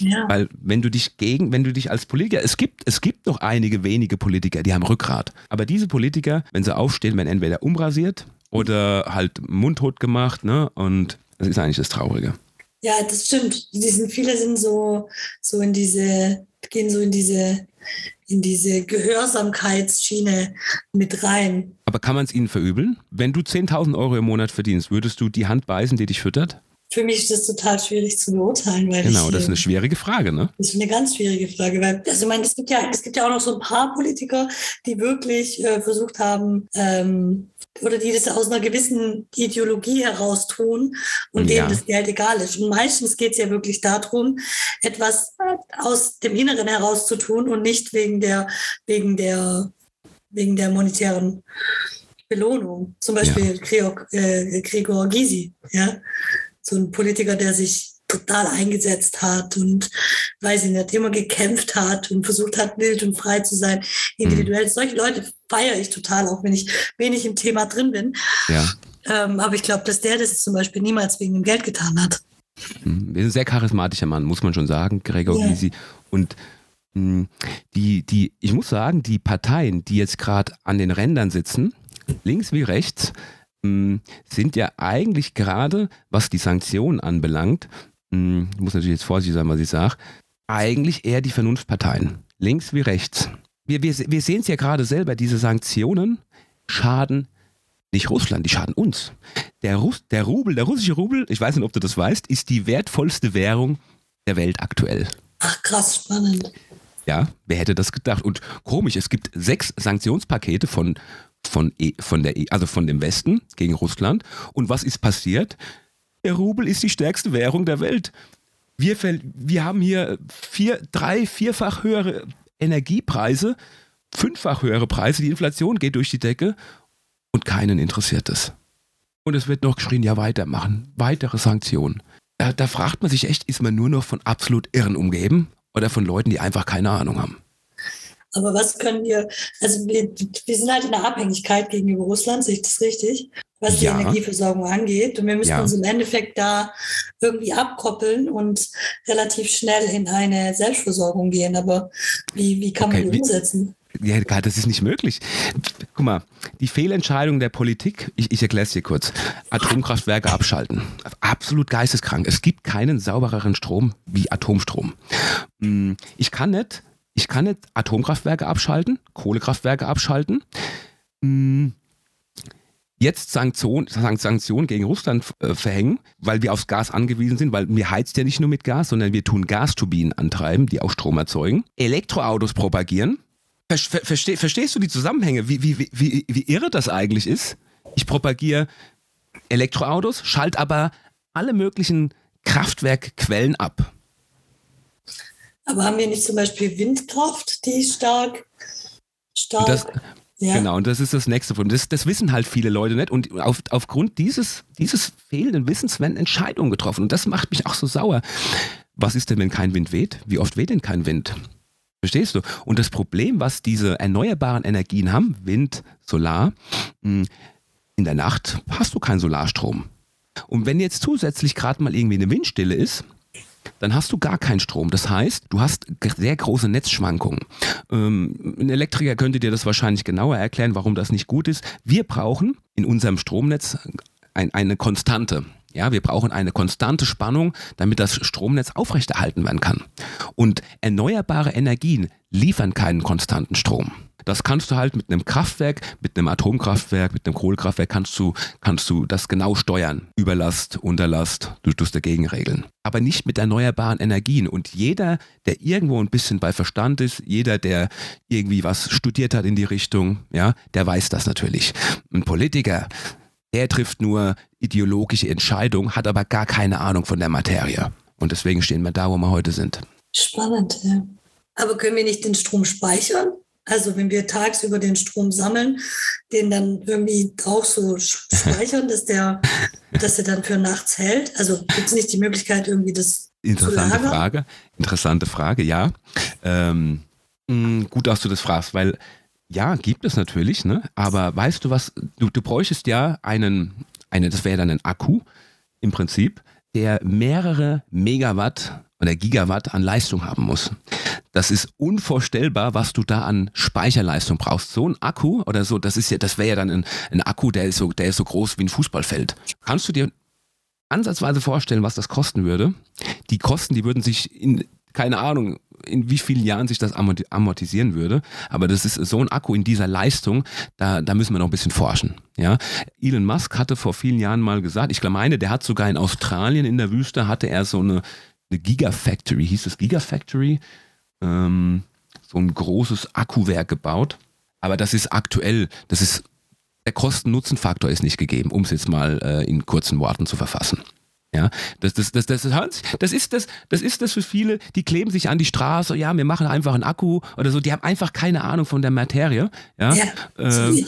Ja. Weil wenn du dich gegen, wenn du dich als Politiker, es gibt, es gibt noch einige wenige Politiker, die haben Rückgrat. Aber diese Politiker, wenn sie aufstehen, werden entweder umrasiert oder halt mundtot gemacht, ne? Und das ist eigentlich das Traurige. Ja, das stimmt. Die sind, viele sind so, so in diese, gehen so in diese, in diese Gehörsamkeitsschiene mit rein. Aber kann man es ihnen verübeln? Wenn du 10.000 Euro im Monat verdienst, würdest du die Hand beißen, die dich füttert? Für mich ist das total schwierig zu beurteilen. Weil genau, ich, das ist eine schwierige Frage, ne? Das ist eine ganz schwierige Frage, weil also ich meine, es gibt ja, es gibt ja auch noch so ein paar Politiker, die wirklich äh, versucht haben, ähm, oder die das aus einer gewissen Ideologie heraus tun und ja. denen das Geld egal ist. Und meistens geht es ja wirklich darum, etwas aus dem Inneren heraus zu tun und nicht wegen der, wegen der, wegen der monetären Belohnung. Zum Beispiel ja. Gregor, äh, Gregor Gysi, ja, so ein Politiker, der sich total eingesetzt hat und weiß ich nicht, immer gekämpft hat und versucht hat, wild und frei zu sein, individuell. Mhm. Solche Leute feiere ich total, auch wenn ich wenig im Thema drin bin. Ja. Ähm, aber ich glaube, dass der das zum Beispiel niemals wegen dem Geld getan hat. Mhm. Ist ein sehr charismatischer Mann, muss man schon sagen, Gregor ja. Gysi. Und mh, die, die, ich muss sagen, die Parteien, die jetzt gerade an den Rändern sitzen, links wie rechts, sind ja eigentlich gerade, was die Sanktionen anbelangt, ich muss natürlich jetzt vorsichtig sein, was ich sage, eigentlich eher die Vernunftparteien, links wie rechts. Wir, wir, wir sehen es ja gerade selber, diese Sanktionen schaden nicht Russland, die schaden uns. Der, Russ, der Rubel, der russische Rubel, ich weiß nicht, ob du das weißt, ist die wertvollste Währung der Welt aktuell. Ach, krass, spannend. Ja, wer hätte das gedacht? Und komisch, es gibt sechs Sanktionspakete von, von, e, von, der, e, also von dem Westen gegen Russland. Und was ist passiert? Der Rubel ist die stärkste Währung der Welt. Wir, wir haben hier vier, drei, vierfach höhere Energiepreise, fünffach höhere Preise, die Inflation geht durch die Decke und keinen interessiert es. Und es wird noch geschrien, ja weitermachen, weitere Sanktionen. Da, da fragt man sich echt, ist man nur noch von absolut Irren umgeben oder von Leuten, die einfach keine Ahnung haben? Aber was können wir, also wir, wir sind halt in der Abhängigkeit gegenüber Russland, sehe ich das richtig? was die ja. Energieversorgung angeht. Und wir müssen ja. uns im Endeffekt da irgendwie abkoppeln und relativ schnell in eine Selbstversorgung gehen. Aber wie, wie kann okay, man die umsetzen? Ja, das ist nicht möglich. Guck mal, die Fehlentscheidung der Politik, ich, ich erkläre es dir kurz. Atomkraftwerke abschalten. Absolut geisteskrank. Es gibt keinen saubereren Strom wie Atomstrom. Hm, ich kann nicht, ich kann nicht Atomkraftwerke abschalten, Kohlekraftwerke abschalten. Hm, jetzt Sanktionen Sanktion gegen Russland äh, verhängen, weil wir aufs Gas angewiesen sind, weil wir heizt ja nicht nur mit Gas, sondern wir tun Gasturbinen antreiben, die auch Strom erzeugen, Elektroautos propagieren. Ver versteh verstehst du die Zusammenhänge, wie, wie, wie, wie irre das eigentlich ist? Ich propagiere Elektroautos, schalt aber alle möglichen Kraftwerkquellen ab. Aber haben wir nicht zum Beispiel Windkraft, die stark, stark das, ja. Genau, und das ist das nächste Problem. Das, das wissen halt viele Leute nicht. Und auf, aufgrund dieses, dieses fehlenden Wissens werden Entscheidungen getroffen. Und das macht mich auch so sauer. Was ist denn, wenn kein Wind weht? Wie oft weht denn kein Wind? Verstehst du? Und das Problem, was diese erneuerbaren Energien haben, Wind, Solar, hm, in der Nacht hast du keinen Solarstrom. Und wenn jetzt zusätzlich gerade mal irgendwie eine Windstille ist, dann hast du gar keinen Strom. Das heißt, du hast sehr große Netzschwankungen. Ähm, ein Elektriker könnte dir das wahrscheinlich genauer erklären, warum das nicht gut ist. Wir brauchen in unserem Stromnetz ein, eine Konstante. Ja, wir brauchen eine konstante Spannung, damit das Stromnetz aufrechterhalten werden kann. Und erneuerbare Energien liefern keinen konstanten Strom. Das kannst du halt mit einem Kraftwerk, mit einem Atomkraftwerk, mit einem Kohlekraftwerk kannst du, kannst du das genau steuern. Überlast, Unterlast, du tust dagegen regeln. Aber nicht mit erneuerbaren Energien. Und jeder, der irgendwo ein bisschen bei Verstand ist, jeder, der irgendwie was studiert hat in die Richtung, ja, der weiß das natürlich. Ein Politiker, der trifft nur ideologische Entscheidungen, hat aber gar keine Ahnung von der Materie. Und deswegen stehen wir da, wo wir heute sind. Spannend, ja. Aber können wir nicht den Strom speichern? Also wenn wir tagsüber den Strom sammeln, den dann irgendwie auch so speichern, dass der, dass der dann für nachts hält. Also gibt es nicht die Möglichkeit, irgendwie das Interessante zu Frage. Interessante Frage, ja. Ähm, hm, gut, dass du das fragst, weil ja, gibt es natürlich, ne? Aber weißt du was, du, du bräuchtest ja einen, eine, das wäre dann ein Akku im Prinzip, der mehrere Megawatt oder Gigawatt an Leistung haben muss. Das ist unvorstellbar, was du da an Speicherleistung brauchst. So ein Akku oder so, das ist ja, das wäre ja dann ein, ein Akku, der ist so, der ist so groß wie ein Fußballfeld. Kannst du dir ansatzweise vorstellen, was das kosten würde? Die Kosten, die würden sich in keine Ahnung, in wie vielen Jahren sich das amortisieren würde. Aber das ist so ein Akku in dieser Leistung, da, da müssen wir noch ein bisschen forschen. Ja? Elon Musk hatte vor vielen Jahren mal gesagt, ich meine, der hat sogar in Australien in der Wüste, hatte er so eine, eine Gigafactory, hieß es Gigafactory, ähm, so ein großes Akkuwerk gebaut. Aber das ist aktuell, das ist, der Kosten-Nutzen-Faktor ist nicht gegeben, um es jetzt mal äh, in kurzen Worten zu verfassen. Ja, das, das, das, das, das, ist das, das ist das für viele, die kleben sich an die Straße, ja, wir machen einfach einen Akku oder so, die haben einfach keine Ahnung von der Materie, ja, ja äh,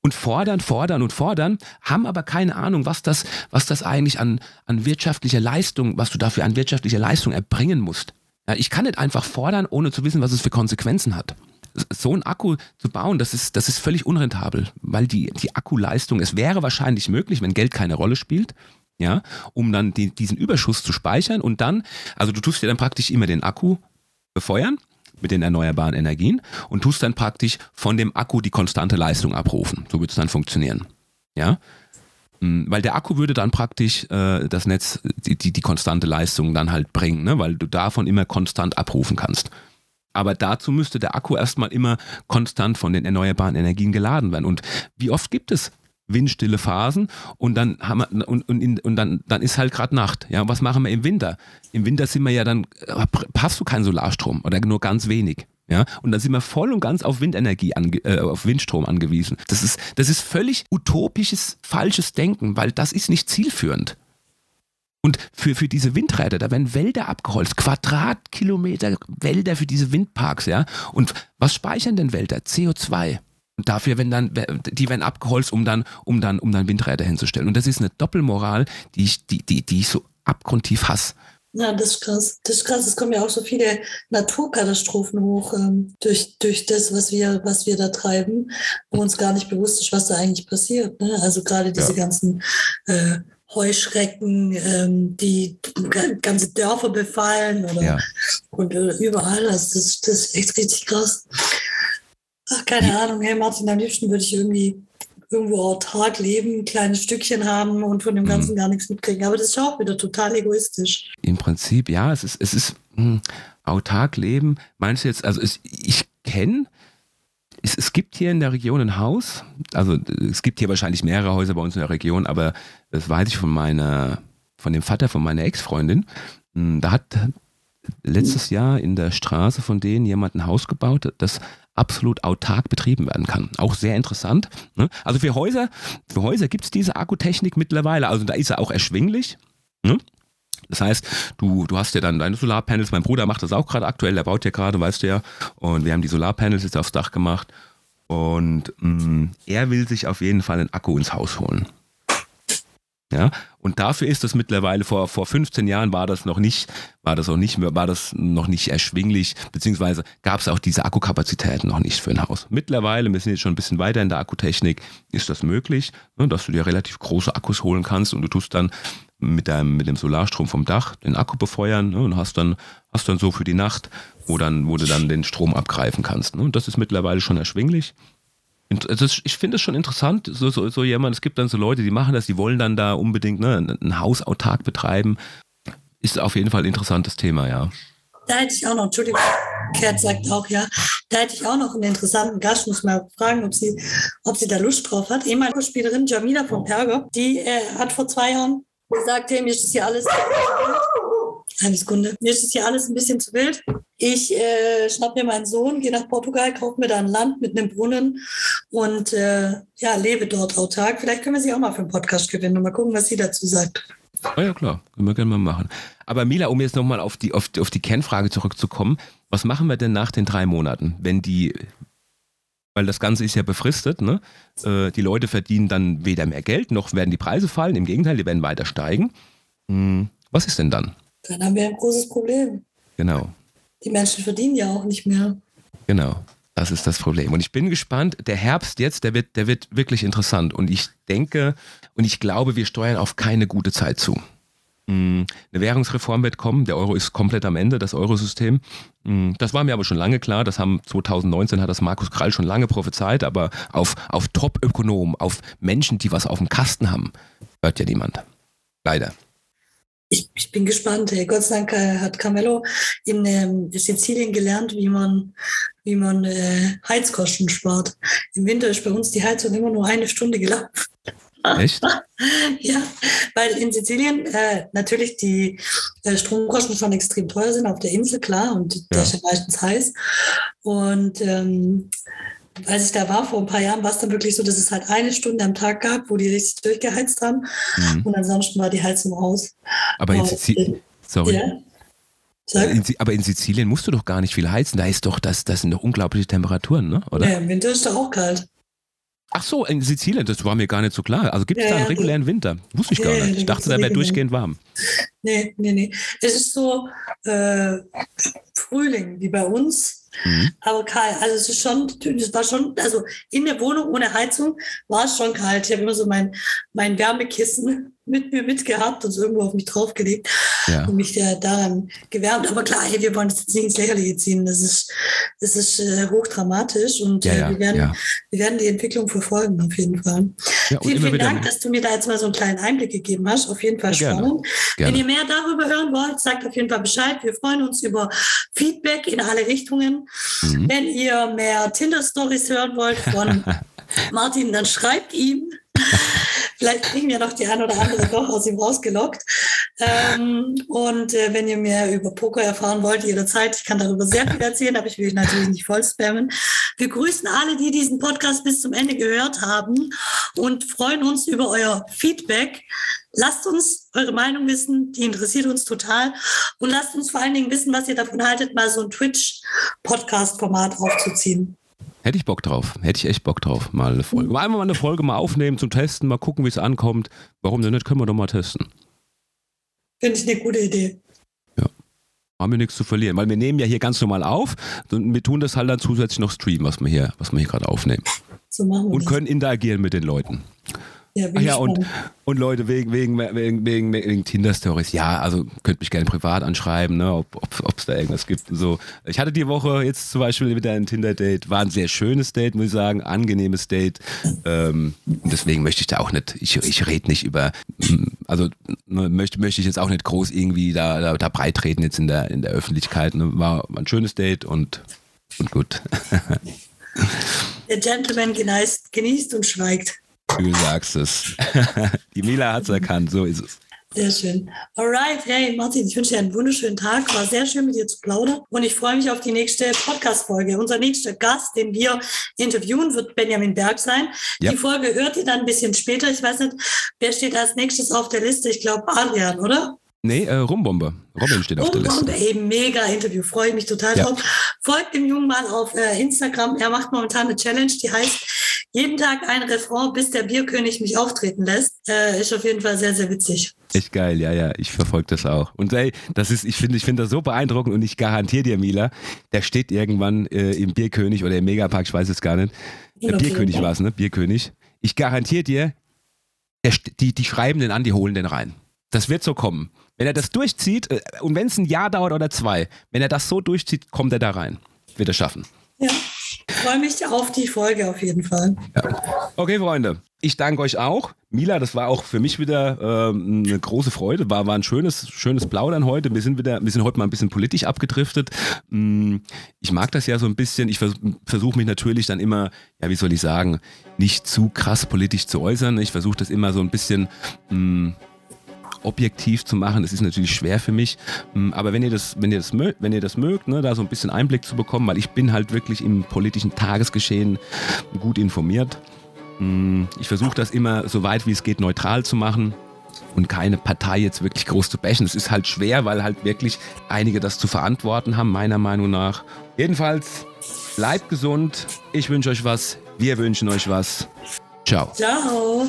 und fordern, fordern und fordern, haben aber keine Ahnung, was das, was das eigentlich an, an wirtschaftlicher Leistung, was du dafür an wirtschaftlicher Leistung erbringen musst. Ja, ich kann nicht einfach fordern, ohne zu wissen, was es für Konsequenzen hat so einen Akku zu bauen, das ist, das ist völlig unrentabel, weil die, die Akkuleistung, es wäre wahrscheinlich möglich, wenn Geld keine Rolle spielt, ja, um dann die, diesen Überschuss zu speichern und dann, also du tust dir dann praktisch immer den Akku befeuern mit den erneuerbaren Energien und tust dann praktisch von dem Akku die konstante Leistung abrufen. So wird es dann funktionieren. Ja. Hm, weil der Akku würde dann praktisch äh, das Netz, die, die, die konstante Leistung dann halt bringen, ne? weil du davon immer konstant abrufen kannst. Aber dazu müsste der Akku erstmal immer konstant von den erneuerbaren Energien geladen werden. Und wie oft gibt es windstille Phasen und dann haben wir, und, und, und dann, dann ist halt gerade Nacht. Ja, was machen wir im Winter? Im Winter sind wir ja dann, hast du keinen Solarstrom oder nur ganz wenig. Ja, und dann sind wir voll und ganz auf Windenergie, ange, äh, auf Windstrom angewiesen. Das ist, das ist völlig utopisches, falsches Denken, weil das ist nicht zielführend. Und für, für diese Windräder, da werden Wälder abgeholzt, Quadratkilometer Wälder für diese Windparks, ja. Und was speichern denn Wälder? CO2. Und dafür werden dann, die werden abgeholzt, um dann, um dann, um dann Windräder hinzustellen. Und das ist eine Doppelmoral, die ich, die, die, die ich so abgrundtief hasse. Ja, das ist krass. Das ist krass. Es kommen ja auch so viele Naturkatastrophen hoch ähm, durch, durch das, was wir, was wir da treiben, wo uns gar nicht bewusst ist, was da eigentlich passiert. Ne? Also gerade diese ja. ganzen äh, Heuschrecken, ähm, die ganze Dörfer befallen oder ja. und äh, überall. Also das, das ist echt richtig krass. Ach, keine Ahnung, hey Martin, am liebsten würde ich irgendwie irgendwo autark leben, ein kleines Stückchen haben und von dem mhm. Ganzen mhm. gar nichts mitkriegen. Aber das ist auch wieder total egoistisch. Im Prinzip, ja, es ist, es ist mh, hm, autark leben. Meinst du jetzt, also es, ich kenne, es, es gibt hier in der Region ein Haus, also es gibt hier wahrscheinlich mehrere Häuser bei uns in der Region, aber das weiß ich von meiner, von dem Vater von meiner Ex-Freundin. Hm, da hat letztes Jahr in der Straße von denen jemand ein Haus gebaut, das absolut autark betrieben werden kann. Auch sehr interessant. Ne? Also für Häuser, für Häuser gibt es diese Akkutechnik mittlerweile. Also da ist er auch erschwinglich. Ne? Das heißt, du, du hast ja dann deine Solarpanels. Mein Bruder macht das auch gerade aktuell, der baut ja gerade, weißt du ja. Und wir haben die Solarpanels jetzt aufs Dach gemacht. Und mh, mm, er will sich auf jeden Fall einen Akku ins Haus holen. Ja, und dafür ist das mittlerweile vor, vor 15 Jahren war das noch nicht, war das auch nicht mehr, war das noch nicht erschwinglich, beziehungsweise gab es auch diese Akkukapazitäten noch nicht für ein Haus. Mittlerweile, wir sind jetzt schon ein bisschen weiter in der Akkutechnik, ist das möglich, ne, dass du dir relativ große Akkus holen kannst und du tust dann mit deinem, mit dem Solarstrom vom Dach den Akku befeuern ne, und hast dann, hast dann so für die Nacht, wo dann, wo du dann den Strom abgreifen kannst. Ne. Und das ist mittlerweile schon erschwinglich. Also ich finde es schon interessant, so, so, so jemand, es gibt dann so Leute, die machen das, die wollen dann da unbedingt ne, ein Haus autark betreiben. Ist auf jeden Fall ein interessantes Thema, ja. Da hätte ich auch noch, Entschuldigung, Kurt sagt auch, ja, da hätte ich auch noch einen interessanten Gast, muss mal fragen, ob sie, ob sie da Lust drauf hat. Ehemalige Spielerin Jamila von Perger, die äh, hat vor zwei Jahren gesagt, hey, mir ist das hier alles eine Sekunde. Mir ist das hier alles ein bisschen zu wild. Ich äh, schnapp mir meinen Sohn, gehe nach Portugal, kaufe mir da ein Land mit einem Brunnen und äh, ja, lebe dort autark. Vielleicht können wir sie auch mal für einen Podcast gewinnen und mal gucken, was sie dazu sagt. Oh ja, klar, können wir gerne mal machen. Aber Mila, um jetzt nochmal auf die, auf, auf die Kernfrage zurückzukommen, was machen wir denn nach den drei Monaten, wenn die, weil das Ganze ist ja befristet, ne? Äh, die Leute verdienen dann weder mehr Geld, noch werden die Preise fallen, im Gegenteil, die werden weiter steigen. Hm, was ist denn dann? Dann haben wir ein großes Problem. Genau. Die Menschen verdienen ja auch nicht mehr. Genau. Das ist das Problem. Und ich bin gespannt, der Herbst jetzt, der wird, der wird wirklich interessant. Und ich denke und ich glaube, wir steuern auf keine gute Zeit zu. Mm, eine Währungsreform wird kommen. Der Euro ist komplett am Ende, das Eurosystem. Mm, das war mir aber schon lange klar. Das haben 2019 hat das Markus Krall schon lange prophezeit. Aber auf, auf Top-Ökonomen, auf Menschen, die was auf dem Kasten haben, hört ja niemand. Leider. Ich, ich bin gespannt. Gott sei Dank äh, hat Carmelo in ähm, Sizilien gelernt, wie man, wie man äh, Heizkosten spart. Im Winter ist bei uns die Heizung immer nur eine Stunde gelaufen. Echt? ja, weil in Sizilien äh, natürlich die äh, Stromkosten schon extrem teuer sind auf der Insel, klar, und ja. der ist ja meistens heiß. Und ähm, als ich da war vor ein paar Jahren, war es dann wirklich so, dass es halt eine Stunde am Tag gab, wo die richtig durchgeheizt haben. Mhm. Und ansonsten war die Heizung aus. Aber in Sizilien. Sorry. Ja. In, aber in Sizilien musst du doch gar nicht viel heizen. Da ist doch, das, das sind doch unglaubliche Temperaturen, ne? Oder? Ja, im Winter ist da auch kalt. Ach so, in Sizilien, das war mir gar nicht so klar. Also gibt es ja, da einen regulären Winter? Wusste ich gar nicht. Ich dachte, da wäre durchgehend warm. Nee, nee, nee. Es ist so äh, Frühling wie bei uns, mhm. aber kalt. Also es ist schon, es war schon, also in der Wohnung ohne Heizung war es schon kalt. Ich habe immer so mein, mein Wärmekissen mit mir mitgehabt und irgendwo auf mich draufgelegt ja. und mich ja daran gewärmt. Aber klar, hey, wir wollen das jetzt nicht ins Lächerliche ziehen. Das ist, das ist äh, hochdramatisch und ja, äh, wir, werden, ja. wir werden die Entwicklung verfolgen, auf jeden Fall. vielen, vielen Dank, dass du mir da jetzt mal so einen kleinen Einblick gegeben hast. Auf jeden Fall spannend. Gerne. Wenn ihr mehr darüber hören wollt, sagt auf jeden Fall Bescheid. Wir freuen uns über Feedback in alle Richtungen. Mhm. Wenn ihr mehr Tinder-Stories hören wollt von Martin, dann schreibt ihm. Vielleicht kriegen wir noch die ein oder andere doch aus ihm rausgelockt. Ähm, und äh, wenn ihr mehr über Poker erfahren wollt, jederzeit, ich kann darüber sehr viel erzählen, aber ich will natürlich nicht voll spammen. Wir grüßen alle, die diesen Podcast bis zum Ende gehört haben und freuen uns über euer Feedback. Lasst uns eure Meinung wissen, die interessiert uns total. Und lasst uns vor allen Dingen wissen, was ihr davon haltet, mal so ein Twitch-Podcast-Format aufzuziehen. Hätte ich Bock drauf. Hätte ich echt Bock drauf, mal eine Folge. Mal einmal mal eine Folge mal aufnehmen zum Testen, mal gucken, wie es ankommt. Warum denn nicht? Können wir doch mal testen. Finde ich eine gute Idee. Ja. Haben wir nichts zu verlieren, weil wir nehmen ja hier ganz normal auf und wir tun das halt dann zusätzlich noch streamen, was wir hier, was wir hier gerade aufnehmen. So machen wir Und das. können interagieren mit den Leuten. Ja, Ach ja, und, und Leute, wegen, wegen, wegen, wegen, wegen Tinder-Stories, ja, also könnt mich gerne privat anschreiben, ne, ob es ob, da irgendwas gibt. So. Ich hatte die Woche jetzt zum Beispiel wieder ein Tinder-Date, war ein sehr schönes Date, muss ich sagen, angenehmes Date. Ähm, deswegen möchte ich da auch nicht, ich, ich rede nicht über, also ne, möchte, möchte ich jetzt auch nicht groß irgendwie da, da, da breit treten jetzt in der, in der Öffentlichkeit. Ne. War, war ein schönes Date und, und gut. Der Gentleman genießt, genießt und schweigt. Du sagst es. Die Mila hat es erkannt, so ist es. Sehr schön. Alright, hey Martin, ich wünsche dir einen wunderschönen Tag. War sehr schön mit dir zu plaudern und ich freue mich auf die nächste Podcast-Folge. Unser nächster Gast, den wir interviewen, wird Benjamin Berg sein. Ja. Die Folge hört ihr dann ein bisschen später. Ich weiß nicht, wer steht als nächstes auf der Liste? Ich glaube Adrian, oder? Nee, äh, Rumbombe. Robin steht auf der Liste. Ey, mega Interview, freue ich mich total ja. drauf. Folgt dem Jungen mal auf äh, Instagram. Er macht momentan eine Challenge, die heißt jeden Tag ein Refrain, bis der Bierkönig mich auftreten lässt. Äh, ist auf jeden Fall sehr, sehr witzig. Echt geil, ja, ja, ich verfolge das auch. Und ey, das ist, ich finde, ich finde das so beeindruckend und ich garantiere dir, Mila, der steht irgendwann äh, im Bierkönig oder im Megapark, ich weiß es gar nicht. Der Bierkönig war es, ne? Bierkönig. Ich garantiere dir, der, die, die schreiben den an, die holen den rein. Das wird so kommen. Wenn er das durchzieht, äh, und wenn es ein Jahr dauert oder zwei, wenn er das so durchzieht, kommt er da rein. Wird er schaffen. Ja, freue mich auf die Folge auf jeden Fall. Ja. Okay, Freunde. Ich danke euch auch. Mila, das war auch für mich wieder ähm, eine große Freude. War, war ein schönes, schönes Plaudern heute. Wir sind wieder, wir sind heute mal ein bisschen politisch abgedriftet. Mm, ich mag das ja so ein bisschen. Ich vers versuche mich natürlich dann immer, ja, wie soll ich sagen, nicht zu krass politisch zu äußern. Ich versuche das immer so ein bisschen mh, mm, objektiv zu machen. Das ist natürlich schwer für mich. Mm, aber wenn ihr das, wenn ihr das, wenn ihr das mögt, ne, da so ein bisschen Einblick zu bekommen, weil ich bin halt wirklich im politischen Tagesgeschehen gut informiert. Mm, ich versuche das immer so weit wie es geht neutral zu machen und keine Partei jetzt wirklich groß zu bashen. Es ist halt schwer, weil halt wirklich einige das zu verantworten haben, meiner Meinung nach. Jedenfalls, bleibt gesund. Ich wünsche euch was. Wir wünschen euch was. Ciao. Ciao.